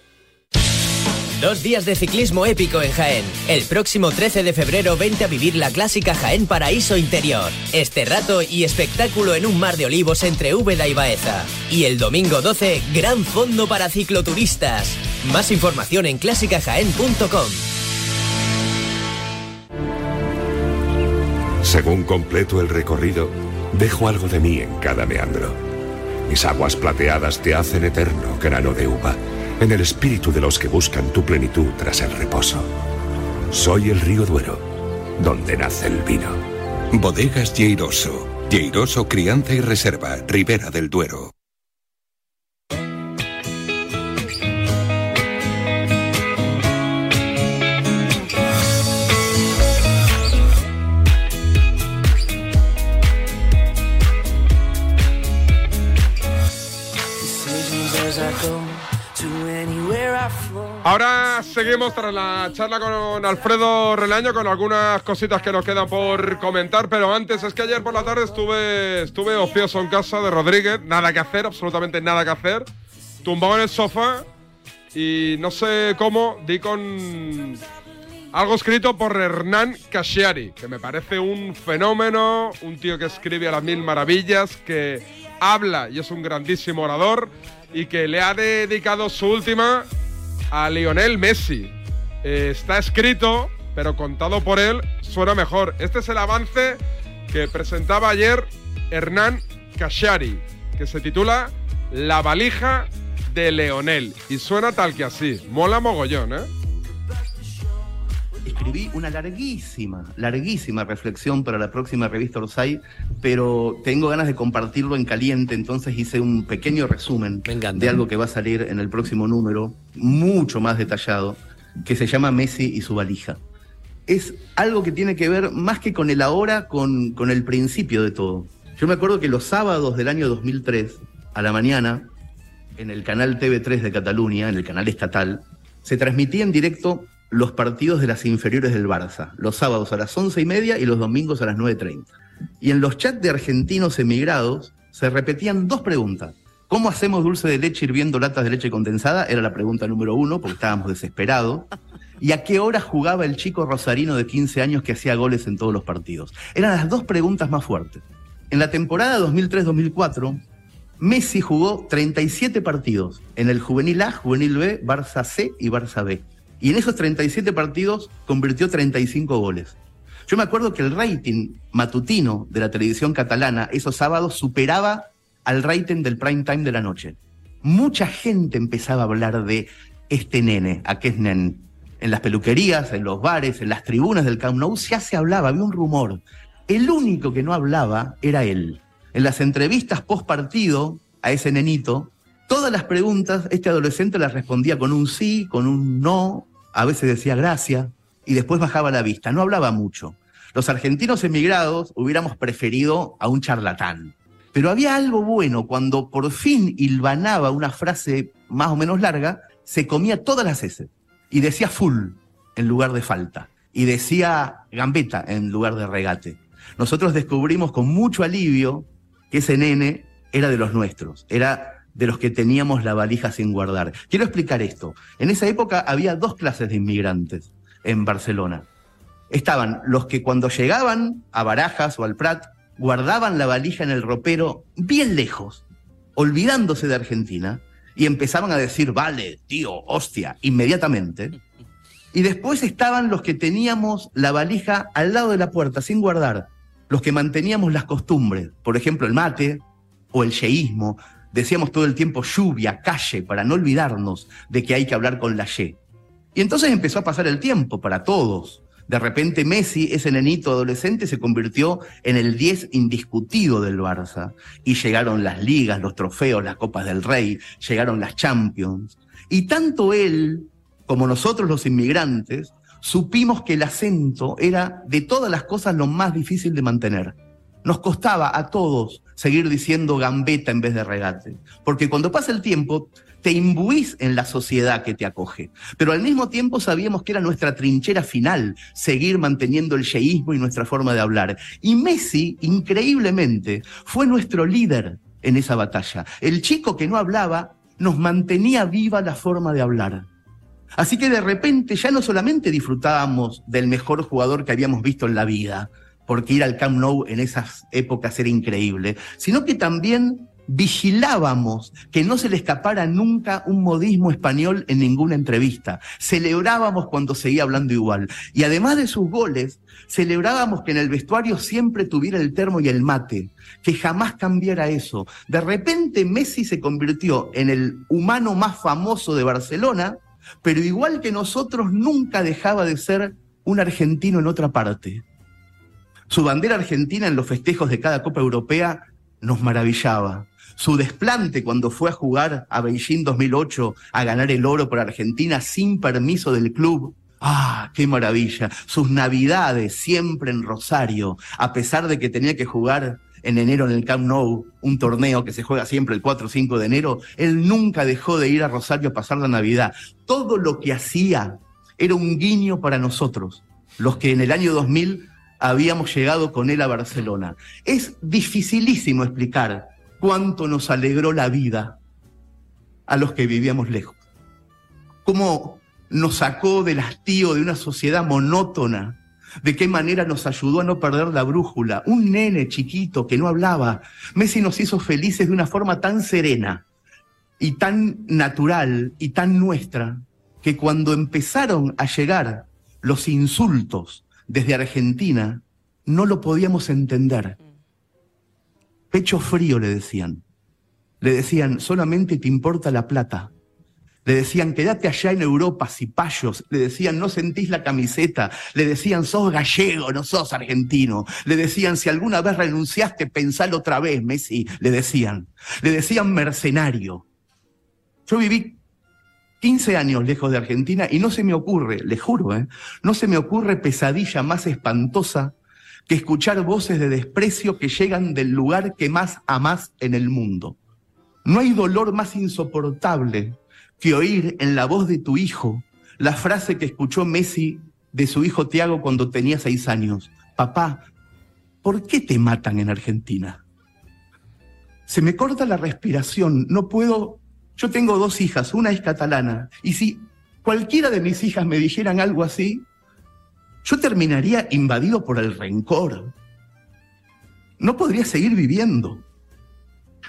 Dos días de ciclismo épico en Jaén. El próximo 13 de febrero vente a vivir la clásica Jaén Paraíso Interior. Este rato y espectáculo en un mar de olivos entre Úbeda y Baeza. Y el domingo 12, gran fondo para cicloturistas. Más información en clásicajaén.com. Según completo el recorrido, dejo algo de mí en cada meandro. Mis aguas plateadas te hacen eterno grano de uva, en el espíritu de los que buscan tu plenitud tras el reposo. Soy el río Duero, donde nace el vino. Bodegas Lleiroso. Lleiroso Crianza y Reserva, Ribera del Duero. Ahora seguimos tras la charla con Alfredo Relaño con algunas cositas que nos quedan por comentar, pero antes es que ayer por la tarde estuve, estuve ocioso en casa de Rodríguez, nada que hacer, absolutamente nada que hacer, tumbado en el sofá y no sé cómo di con algo escrito por Hernán Casciari, que me parece un fenómeno, un tío que escribe a las mil maravillas, que habla y es un grandísimo orador y que le ha dedicado su última a Lionel Messi. Eh, está escrito, pero contado por él suena mejor. Este es el avance que presentaba ayer Hernán Casciari, que se titula La valija de Leonel. Y suena tal que así. Mola mogollón, ¿eh? Escribí una larguísima, larguísima reflexión para la próxima revista Orsay, pero tengo ganas de compartirlo en caliente, entonces hice un pequeño resumen de algo que va a salir en el próximo número, mucho más detallado, que se llama Messi y su valija. Es algo que tiene que ver más que con el ahora, con, con el principio de todo. Yo me acuerdo que los sábados del año 2003, a la mañana, en el canal TV3 de Cataluña, en el canal estatal, se transmitía en directo los partidos de las inferiores del Barça, los sábados a las once y media y los domingos a las 9.30. Y en los chats de argentinos emigrados se repetían dos preguntas. ¿Cómo hacemos dulce de leche hirviendo latas de leche condensada? Era la pregunta número uno, porque estábamos desesperados. ¿Y a qué hora jugaba el chico rosarino de 15 años que hacía goles en todos los partidos? Eran las dos preguntas más fuertes. En la temporada 2003-2004, Messi jugó 37 partidos en el Juvenil A, Juvenil B, Barça C y Barça B. Y en esos 37 partidos convirtió 35 goles. Yo me acuerdo que el rating matutino de la televisión catalana esos sábados superaba al rating del prime time de la noche. Mucha gente empezaba a hablar de este nene, aquel nene. En las peluquerías, en los bares, en las tribunas del Camp Nou ya se hablaba, había un rumor. El único que no hablaba era él. En las entrevistas post partido a ese nenito, todas las preguntas este adolescente las respondía con un sí, con un no, a veces decía gracias y después bajaba la vista, no hablaba mucho. Los argentinos emigrados hubiéramos preferido a un charlatán. Pero había algo bueno cuando por fin hilvanaba una frase más o menos larga, se comía todas las S y decía full en lugar de falta y decía gambeta en lugar de regate. Nosotros descubrimos con mucho alivio que ese nene era de los nuestros, era de los que teníamos la valija sin guardar. Quiero explicar esto. En esa época había dos clases de inmigrantes en Barcelona. Estaban los que cuando llegaban a Barajas o al Prat guardaban la valija en el ropero bien lejos, olvidándose de Argentina, y empezaban a decir, vale, tío, hostia, inmediatamente. Y después estaban los que teníamos la valija al lado de la puerta, sin guardar, los que manteníamos las costumbres, por ejemplo, el mate o el yeísmo. Decíamos todo el tiempo lluvia, calle, para no olvidarnos de que hay que hablar con la ye. Y entonces empezó a pasar el tiempo para todos. De repente Messi, ese nenito adolescente, se convirtió en el 10 indiscutido del Barça. Y llegaron las ligas, los trofeos, las Copas del Rey, llegaron las Champions. Y tanto él como nosotros los inmigrantes supimos que el acento era de todas las cosas lo más difícil de mantener. Nos costaba a todos seguir diciendo gambeta en vez de regate. Porque cuando pasa el tiempo, te imbuís en la sociedad que te acoge. Pero al mismo tiempo sabíamos que era nuestra trinchera final, seguir manteniendo el yeísmo y nuestra forma de hablar. Y Messi, increíblemente, fue nuestro líder en esa batalla. El chico que no hablaba nos mantenía viva la forma de hablar. Así que de repente ya no solamente disfrutábamos del mejor jugador que habíamos visto en la vida, porque ir al Camp Nou en esas épocas era increíble, sino que también vigilábamos que no se le escapara nunca un modismo español en ninguna entrevista. Celebrábamos cuando seguía hablando igual. Y además de sus goles, celebrábamos que en el vestuario siempre tuviera el termo y el mate, que jamás cambiara eso. De repente Messi se convirtió en el humano más famoso de Barcelona, pero igual que nosotros nunca dejaba de ser un argentino en otra parte. Su bandera argentina en los festejos de cada Copa Europea nos maravillaba su desplante cuando fue a jugar a Beijing 2008 a ganar el oro por Argentina sin permiso del club. Ah, qué maravilla. Sus navidades siempre en Rosario, a pesar de que tenía que jugar en enero en el Camp Nou, un torneo que se juega siempre el 4 o 5 de enero, él nunca dejó de ir a Rosario a pasar la Navidad. Todo lo que hacía era un guiño para nosotros, los que en el año 2000 habíamos llegado con él a Barcelona. Es dificilísimo explicar cuánto nos alegró la vida a los que vivíamos lejos. Cómo nos sacó del hastío de una sociedad monótona. De qué manera nos ayudó a no perder la brújula. Un nene chiquito que no hablaba. Messi nos hizo felices de una forma tan serena y tan natural y tan nuestra que cuando empezaron a llegar los insultos desde Argentina, no lo podíamos entender Pecho frío le decían. Le decían, solamente te importa la plata. Le decían, quédate allá en Europa, cipayos. Le decían, no sentís la camiseta. Le decían, sos gallego, no sos argentino. Le decían, si alguna vez renunciaste, pensalo otra vez, Messi. Le decían. Le decían mercenario. Yo viví 15 años lejos de Argentina y no se me ocurre, le juro, ¿eh? no se me ocurre pesadilla más espantosa que escuchar voces de desprecio que llegan del lugar que más amás en el mundo. No hay dolor más insoportable que oír en la voz de tu hijo la frase que escuchó Messi de su hijo Tiago cuando tenía seis años. Papá, ¿por qué te matan en Argentina? Se me corta la respiración, no puedo... Yo tengo dos hijas, una es catalana, y si cualquiera de mis hijas me dijeran algo así, yo terminaría invadido por el rencor. No podría seguir viviendo.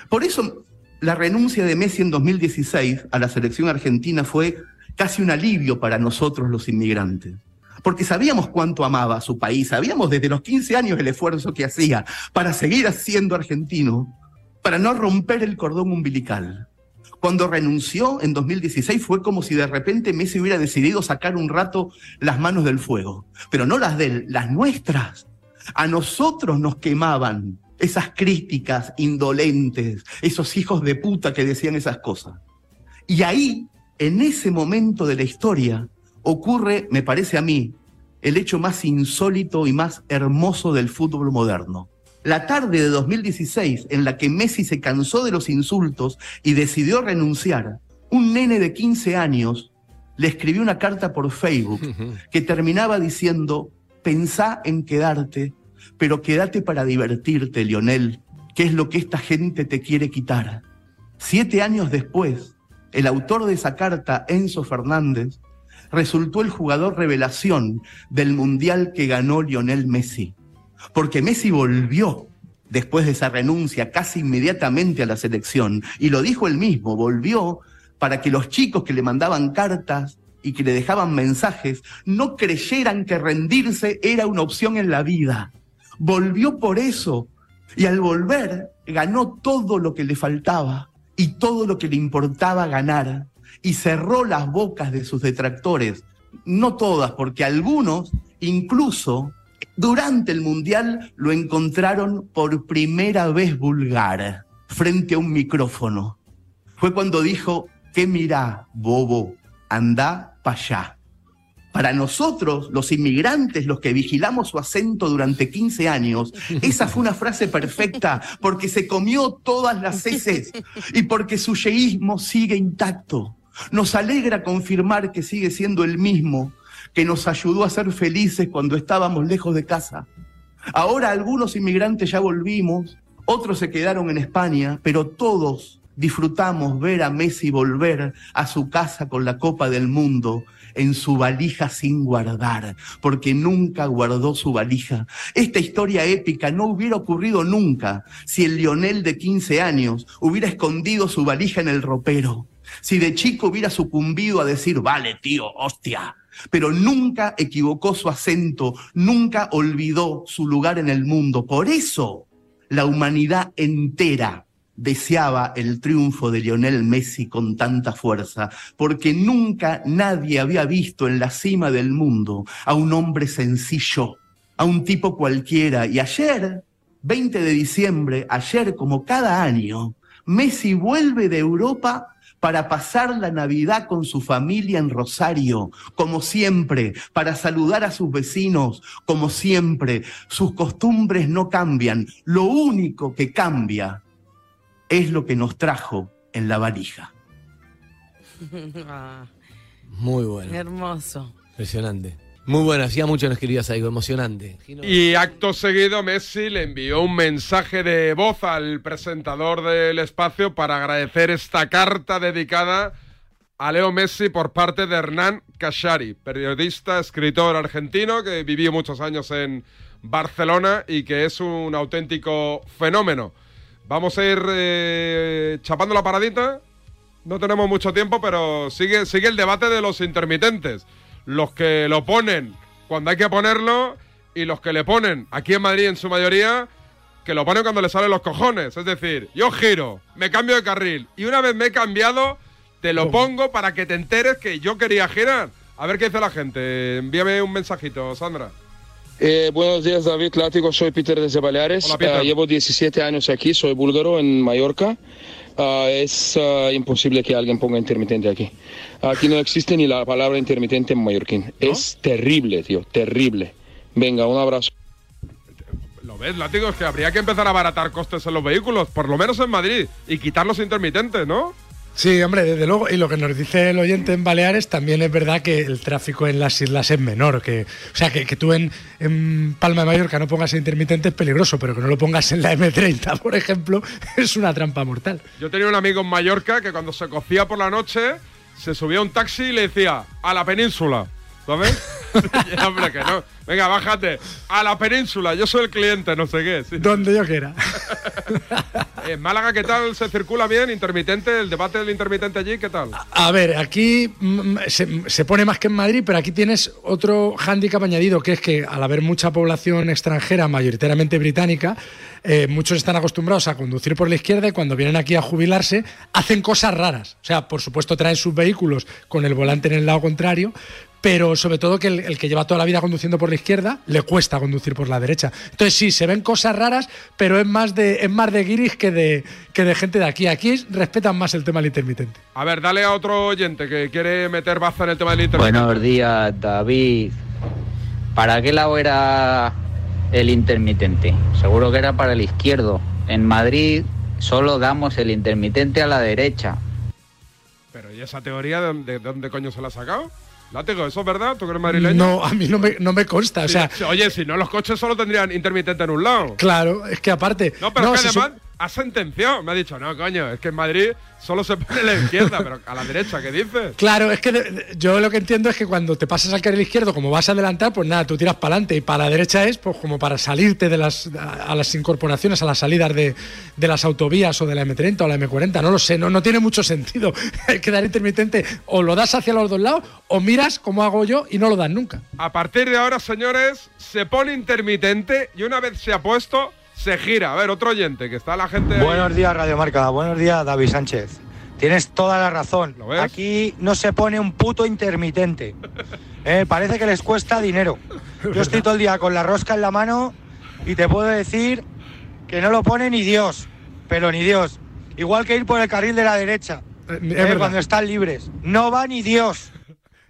Por eso la renuncia de Messi en 2016 a la selección argentina fue casi un alivio para nosotros los inmigrantes. porque sabíamos cuánto amaba a su país, sabíamos desde los 15 años el esfuerzo que hacía para seguir siendo argentino, para no romper el cordón umbilical. Cuando renunció en 2016 fue como si de repente Messi hubiera decidido sacar un rato las manos del fuego, pero no las de él, las nuestras. A nosotros nos quemaban esas críticas indolentes, esos hijos de puta que decían esas cosas. Y ahí, en ese momento de la historia, ocurre, me parece a mí, el hecho más insólito y más hermoso del fútbol moderno. La tarde de 2016, en la que Messi se cansó de los insultos y decidió renunciar, un nene de 15 años le escribió una carta por Facebook que terminaba diciendo, pensá en quedarte, pero quédate para divertirte, Lionel, que es lo que esta gente te quiere quitar. Siete años después, el autor de esa carta, Enzo Fernández, resultó el jugador revelación del Mundial que ganó Lionel Messi. Porque Messi volvió después de esa renuncia casi inmediatamente a la selección. Y lo dijo él mismo, volvió para que los chicos que le mandaban cartas y que le dejaban mensajes no creyeran que rendirse era una opción en la vida. Volvió por eso. Y al volver ganó todo lo que le faltaba y todo lo que le importaba ganar. Y cerró las bocas de sus detractores. No todas, porque algunos incluso durante el Mundial lo encontraron por primera vez vulgar frente a un micrófono. Fue cuando dijo, ¿qué mirá, bobo? Anda para allá. Para nosotros, los inmigrantes, los que vigilamos su acento durante 15 años, esa fue una frase perfecta porque se comió todas las heces y porque su yeísmo sigue intacto. Nos alegra confirmar que sigue siendo el mismo que nos ayudó a ser felices cuando estábamos lejos de casa. Ahora algunos inmigrantes ya volvimos, otros se quedaron en España, pero todos disfrutamos ver a Messi volver a su casa con la Copa del Mundo en su valija sin guardar, porque nunca guardó su valija. Esta historia épica no hubiera ocurrido nunca si el Lionel de 15 años hubiera escondido su valija en el ropero, si de chico hubiera sucumbido a decir, vale tío, hostia, pero nunca equivocó su acento, nunca olvidó su lugar en el mundo. Por eso la humanidad entera deseaba el triunfo de Lionel Messi con tanta fuerza, porque nunca nadie había visto en la cima del mundo a un hombre sencillo, a un tipo cualquiera. Y ayer, 20 de diciembre, ayer como cada año, Messi vuelve de Europa para pasar la Navidad con su familia en Rosario, como siempre, para saludar a sus vecinos, como siempre. Sus costumbres no cambian. Lo único que cambia es lo que nos trajo en la valija. *laughs* Ah, Muy bueno. hermoso. Impresionante. Muy bueno, hacía mucho nos querías algo emocionante. Y acto seguido Messi le envió un mensaje de voz al presentador del espacio para agradecer esta carta dedicada a Leo Messi por parte de Hernán Cashari, periodista, escritor argentino que vivió muchos años en Barcelona y que es un auténtico fenómeno. Vamos a ir eh, chapando la paradita. No tenemos mucho tiempo, pero sigue, sigue el debate de los intermitentes los que lo ponen cuando hay que ponerlo y los que le ponen aquí en Madrid en su mayoría que lo ponen cuando le salen los cojones. Es decir, yo giro, me cambio de carril y una vez me he cambiado, te lo pongo para que te enteres que yo quería girar. A ver qué dice la gente. Envíame un mensajito, Sandra. Eh, buenos días, David Látigo. Soy Peter desde Baleares. Hola, Peter. Eh, llevo 17 años aquí. Soy búlgaro en Mallorca. Ah, es ah, imposible que alguien ponga intermitente aquí. Aquí no existe ni la palabra intermitente en mallorquín. Es terrible, tío. Terrible. Venga, un abrazo. ¿Lo ves, látigo? Es que habría que empezar a abaratar costes en los vehículos, por lo menos en Madrid, y quitar los intermitentes, ¿no? Sí, hombre, desde luego. Y lo que nos dice el oyente en Baleares, también es verdad que el tráfico en las islas es menor. Que, o sea, que, que tú en, en Palma de Mallorca no pongas intermitente es peligroso, pero que no lo pongas en la M30, *laughs* por ejemplo, es una trampa mortal. Yo tenía un amigo en Mallorca que cuando se cocía por la noche, se subía a un taxi y le decía, a la península. ¿Sabes? *laughs* hombre, que no. Venga, bájate. A la península, yo soy el cliente, no sé qué. Donde yo quiera. *laughs* En Málaga, ¿qué tal? ¿Se circula bien? ¿Intermitente? ¿El debate del intermitente allí? ¿Qué tal? A ver, aquí mm, se, se pone más que en Madrid, pero aquí tienes otro hándicap añadido, que es que al haber mucha población extranjera, mayoritariamente británica, eh, muchos están acostumbrados a conducir por la izquierda y cuando vienen aquí a jubilarse hacen cosas raras. O sea, por supuesto traen sus vehículos con el volante en el lado contrario, pero sobre todo que el, el que lleva toda la vida conduciendo por la izquierda le cuesta conducir por la derecha. Entonces sí, se ven cosas raras, pero es más de, es más de guiris que de, que de gente de aquí. Aquí respetan más el tema del intermitente. A ver, dale a otro oyente que quiere meter baza en el tema del intermitente. Buenos días, David. ¿Para qué lado era el intermitente? Seguro que era para el izquierdo. En Madrid solo damos el intermitente a la derecha. Pero ¿y esa teoría de, de dónde coño se la ha sacado? ¿Eso es verdad? ¿Tú eres madrileño? No, a mí no me, no me consta. O sea, Oye, si no, los coches solo tendrían intermitente en un lado. claro, es que aparte. No, pero es que además ha sentenciado. Me ha dicho, no, coño, es que en Madrid solo se pone la izquierda, pero a la derecha, ¿qué dices? Claro, es que de- de- yo lo que entiendo es que cuando te pasas al carril izquierdo, como vas a adelantar, pues nada, tú tiras para adelante y para la derecha es pues como para salirte de las a, a las incorporaciones, a las salidas de, de las autovías o de la M30 o la M40, no lo sé, no, no tiene mucho sentido. *laughs* Hay que dar intermitente, o lo das hacia los dos lados, o miras como hago yo y no lo das nunca. A partir de ahora, señores, se pone intermitente y una vez se ha puesto, se gira. A ver, otro oyente, que está la gente. ahí. Buenos días, Radio Marca. Buenos días, David Sánchez. Tienes toda la razón. Aquí no se pone un puto intermitente. *laughs* Eh, parece que les cuesta dinero. Yo estoy todo el día con la rosca en la mano y te puedo decir que no lo pone ni Dios. Pero ni Dios. Igual que ir por el carril de la derecha. eh, verdad. cuando están libres. No va ni Dios.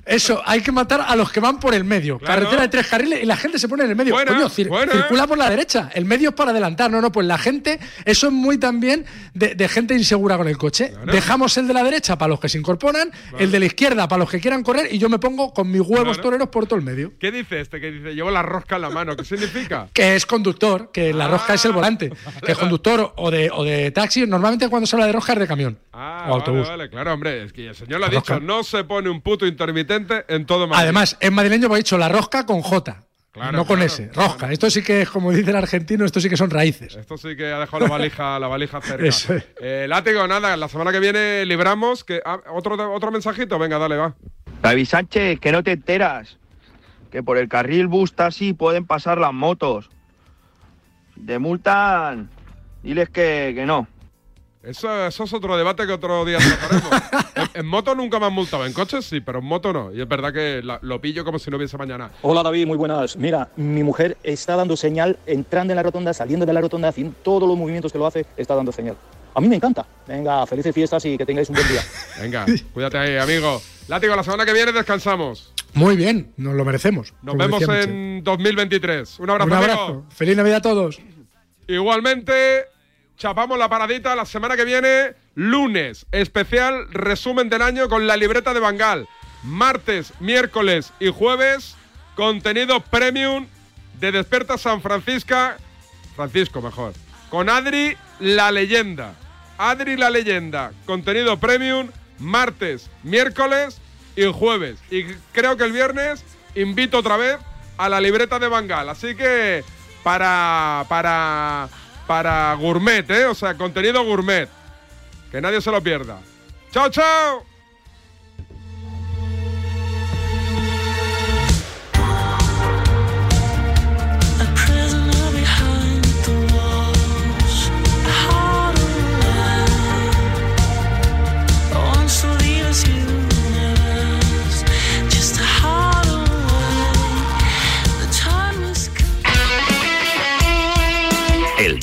Eso, hay que matar a los que van por el medio. Carretera de tres carriles y la gente se pone en el medio. Buena, Coño, cir- buena. circula por la derecha. El medio es para adelantar. No, no, pues la gente, eso es muy también de, de gente insegura con el coche. Dejamos el de la derecha para los que se incorporan, el de la izquierda para los que quieran correr y yo me pongo con mis huevos toreros por todo el medio. ¿Qué dice este que dice, llevo la rosca en la mano? ¿Qué significa? *laughs* Que es conductor, que la rosca es el volante. *laughs* Que es conductor o de, o de taxi. Normalmente cuando se habla de rosca es de camión Ah, o autobús. Vale, vale, claro, hombre. Es que el señor lo ha dicho, no se pone un puto intermitente en todo Madrid. Además, en madrileño me ha dicho la rosca con J. Claro, no con claro, S, rosca. Esto sí que es, como dice el argentino, esto sí que son raíces. Esto sí que ha dejado la valija, la valija cerca. Eso es. Eh, látigo, nada, la semana que viene libramos. Que, ah, otro, otro mensajito, venga, dale, va. David Sánchez, que no te enteras. Que por el carril bus taxi pueden pasar las motos. Te multan, diles que, que no. Eso, eso es otro debate que otro día trataremos. *laughs* en, en moto nunca me han multado, en coches sí, pero en moto no. Y es verdad que la- lo pillo como si no hubiese mañana. Hola David, muy buenas. Mira, mi mujer está dando señal, entrando en la rotonda, saliendo de la rotonda, haciendo todos los movimientos que lo hace, está dando señal. A mí me encanta. Venga, felices fiestas y que tengáis un buen día. *laughs* Venga, cuídate ahí, amigo. Látigo, la semana que viene descansamos. Muy bien, nos lo merecemos. Nos vemos en 2023. Un abrazo, Un amigo. abrazo. Feliz Navidad a todos. Igualmente, chapamos la paradita la semana que viene, lunes, especial resumen del año con la libreta de Bangal. Martes, miércoles y jueves, contenido premium de Desperta San Francisco, Francisco mejor, con Adri la leyenda. Adri la leyenda, contenido premium, martes, miércoles y jueves. Y creo que el viernes invito otra vez a la libreta de Bangal. Así que para, para, para gourmet, ¿eh? O sea, contenido gourmet. Que nadie se lo pierda. ¡Chao, chao!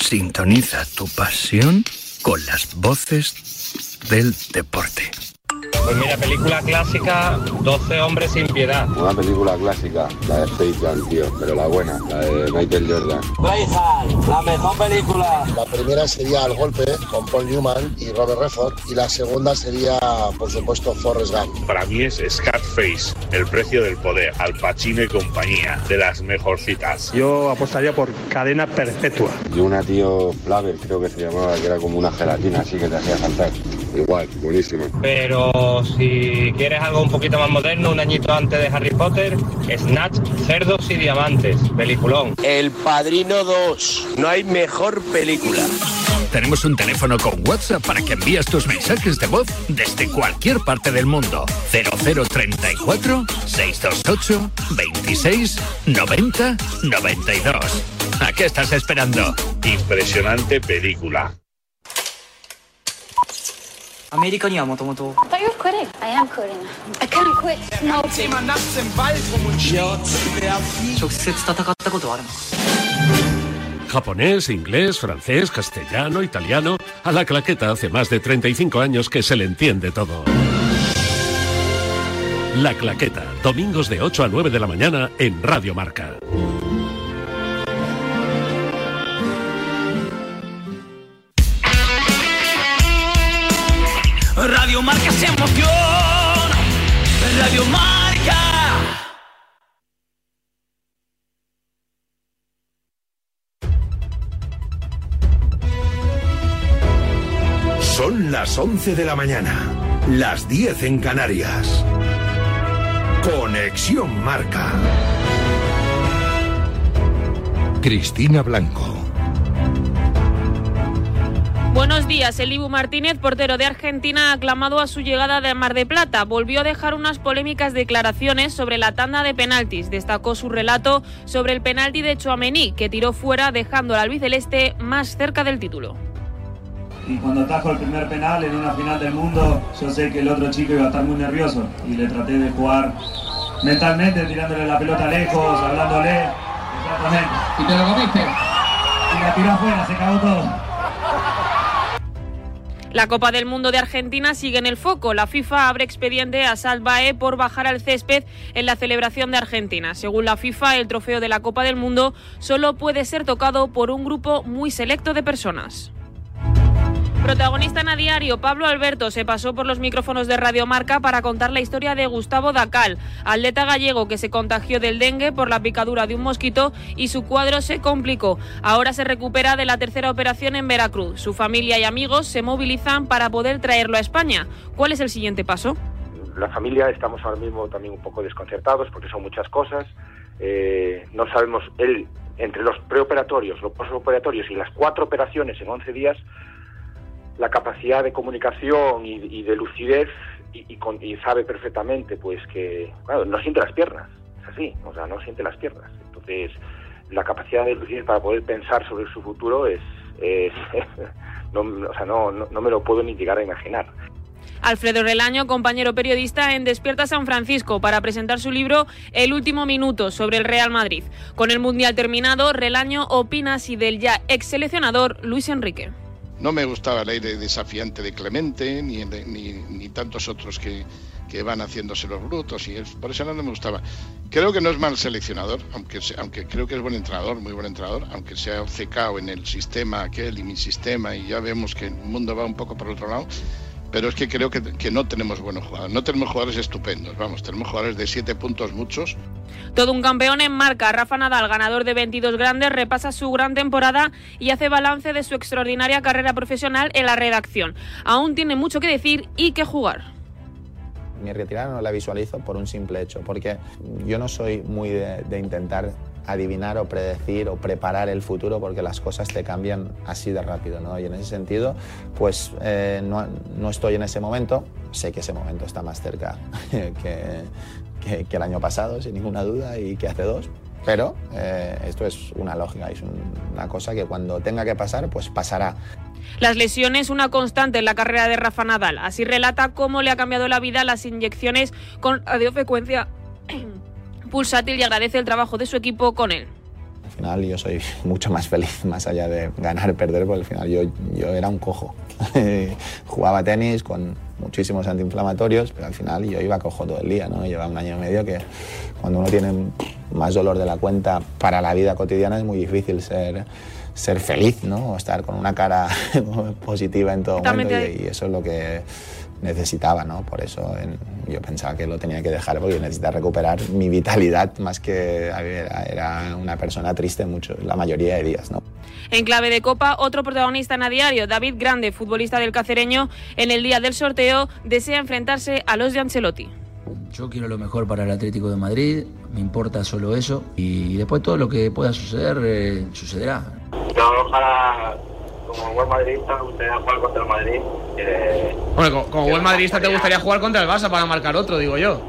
Sintoniza tu pasión con las voces del deporte. Pues mira, película clásica, 12 hombres sin piedad. Una película clásica, la de Space Jam, tío, pero la buena, la de Michael Jordan. Braveheart, la mejor película. La primera sería El Golpe, con Paul Newman y Robert Redford. Y la segunda sería, por supuesto, Forrest Gump. Para mí es Scarface, El precio del poder, Al Pacino y compañía, de las mejorcitas. Yo apostaría por cadena perpetua. Y una tío Flaver, creo que se llamaba, que era como una gelatina así que te hacía saltar. Igual, buenísimo. Pero si quieres algo un poquito más moderno, un añito antes de Harry Potter, Snatch, Cerdos y Diamantes, peliculón. El Padrino 2. No hay mejor película. Tenemos un teléfono con WhatsApp para que envíes tus mensajes de voz desde cualquier parte del mundo. 0034 628 26 90 92. ¿A qué estás esperando? Impresionante película. アメリカにはもともと I thought you were quitting. I am quitting. I can't quit smoking. 直接戦ったことはあるの Japonés, inglés, francés, castellano, italiano. A la claqueta hace más de 35 años que se le entiende todo. La claqueta, domingos de 8 a 9 de la mañana en Radio Marca. Se emoción. Radio Marca. Son las 11 de la mañana, las 10 en Canarias. Conexión Marca. Cristina Blanco. Buenos días. El Ibu Martínez, portero de Argentina, ha aclamado a su llegada de Mar de Plata. Volvió a dejar unas polémicas declaraciones sobre la tanda de penaltis. Destacó su relato sobre el penalti de Chouameni, que tiró fuera dejando al albiceleste más cerca del título. Y cuando atajo el primer penal en una final del mundo, yo sé que el otro chico iba a estar muy nervioso y le traté de jugar mentalmente, tirándole la pelota lejos, hablándole. Exactamente. ¿Y te lo comiste? Y la tiró afuera, se cagó todo. La Copa del Mundo de Argentina sigue en el foco. La FIFA abre expediente a Salvae por bajar al césped en la celebración de Argentina. Según la FIFA, el trofeo de la Copa del Mundo solo puede ser tocado por un grupo muy selecto de personas. Protagonista en diario, Pablo Alberto se pasó por los micrófonos de Radio Marca para contar la historia de Gustavo Dacal, atleta gallego que se contagió del dengue por la picadura de un mosquito y su cuadro se complicó. Ahora se recupera de la tercera operación en Veracruz. Su familia y amigos se movilizan para poder traerlo a España. ¿Cuál es el siguiente paso? La familia estamos ahora mismo también un poco desconcertados porque son muchas cosas. Eh, no sabemos, él, entre los preoperatorios, los postoperatorios y las cuatro operaciones en 11 días, la capacidad de comunicación y, y de lucidez y, con- y sabe perfectamente pues que no siente las piernas, es así, o sea, no siente las piernas. Entonces, la capacidad de lucidez para poder pensar sobre su futuro es, es- *laughs* no, o sea, no, no, no me lo puedo ni llegar a imaginar. Alfredo Relaño, compañero periodista en Despierta San Francisco, para presentar su libro El último minuto sobre el Real Madrid. Con el Mundial terminado, Relaño opina así del ya ex seleccionador Luis Enrique. No me gustaba el aire desafiante de Clemente, ni, ni, ni tantos otros que, que van haciéndose los brutos, y es- por eso no me gustaba. Creo que no es mal seleccionador, aunque, aunque creo que es buen entrenador, muy buen entrenador, aunque sea obcecado en el sistema aquel y mi sistema, y ya vemos que el mundo va un poco por otro lado. Pero es que creo que, que no tenemos buenos jugadores. No tenemos jugadores estupendos, vamos, tenemos jugadores de siete puntos muchos, Todo un campeón en marca. Rafa Nadal, ganador de 22 grandes, repasa su gran temporada y hace balance de su extraordinaria carrera profesional en la redacción. Aún tiene mucho que decir y que jugar. Mi retirada no la visualizo por un simple hecho, porque yo no soy muy de, de intentar adivinar o predecir o preparar el futuro porque las cosas te cambian así de rápido, ¿no? Y en ese sentido, pues eh, no, no estoy en ese momento, sé que ese momento está más cerca *laughs* que, que- que el año pasado, sin ninguna duda, y que hace dos, pero eh, esto es una lógica, es un- una cosa que cuando tenga que pasar, pues pasará. Las lesiones, una constante en la carrera de Rafa Nadal. Así relata cómo le ha cambiado la vida las inyecciones con radiofrecuencia *clears throat* pulsátil y agradece el trabajo de su equipo con él. Al final yo soy *laughs* mucho más feliz, más allá de ganar, perder, porque al final yo, yo era un cojo. *laughs* Jugaba tenis con muchísimos antiinflamatorios, pero al final yo iba cojo todo el día, ¿no? Llevaba un año y medio que cuando uno tiene más dolor de la cuenta para la vida cotidiana es muy difícil ser, ser feliz, ¿no? O estar con una cara *laughs* positiva en todo momento y, y eso es lo que necesitaba, ¿no? Por eso en, yo pensaba que lo tenía que dejar porque necesitaba recuperar mi vitalidad más que era, era una persona triste mucho, la mayoría de días, ¿no? En clave de Copa, otro protagonista en a diario, David Grande, futbolista del cacereño, en el día del sorteo desea enfrentarse a los de Ancelotti. Yo quiero lo mejor para el Atlético de Madrid, me importa solo eso y después todo lo que pueda suceder eh, sucederá. Yo ojalá como buen madridista me gustaría jugar contra el Madrid. Eh, Bueno, como, como buen madridista te gustaría jugar contra el Barça para marcar otro, digo yo.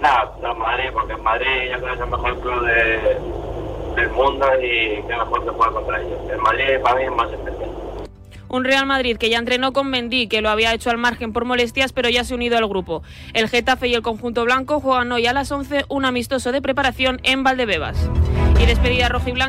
nada, contra el Madrid, porque el Madrid yo creo que es el mejor club de- del mundo y qué mejor que jugar contra ellos. El Madrid para mí es más especial. Un Real Madrid que ya entrenó con Mendy, que lo había hecho al margen por molestias, pero ya se ha unido al grupo. El Getafe y el conjunto blanco juegan hoy a las 11 un amistoso de preparación en Valdebebas. Y despedida roja y blanca.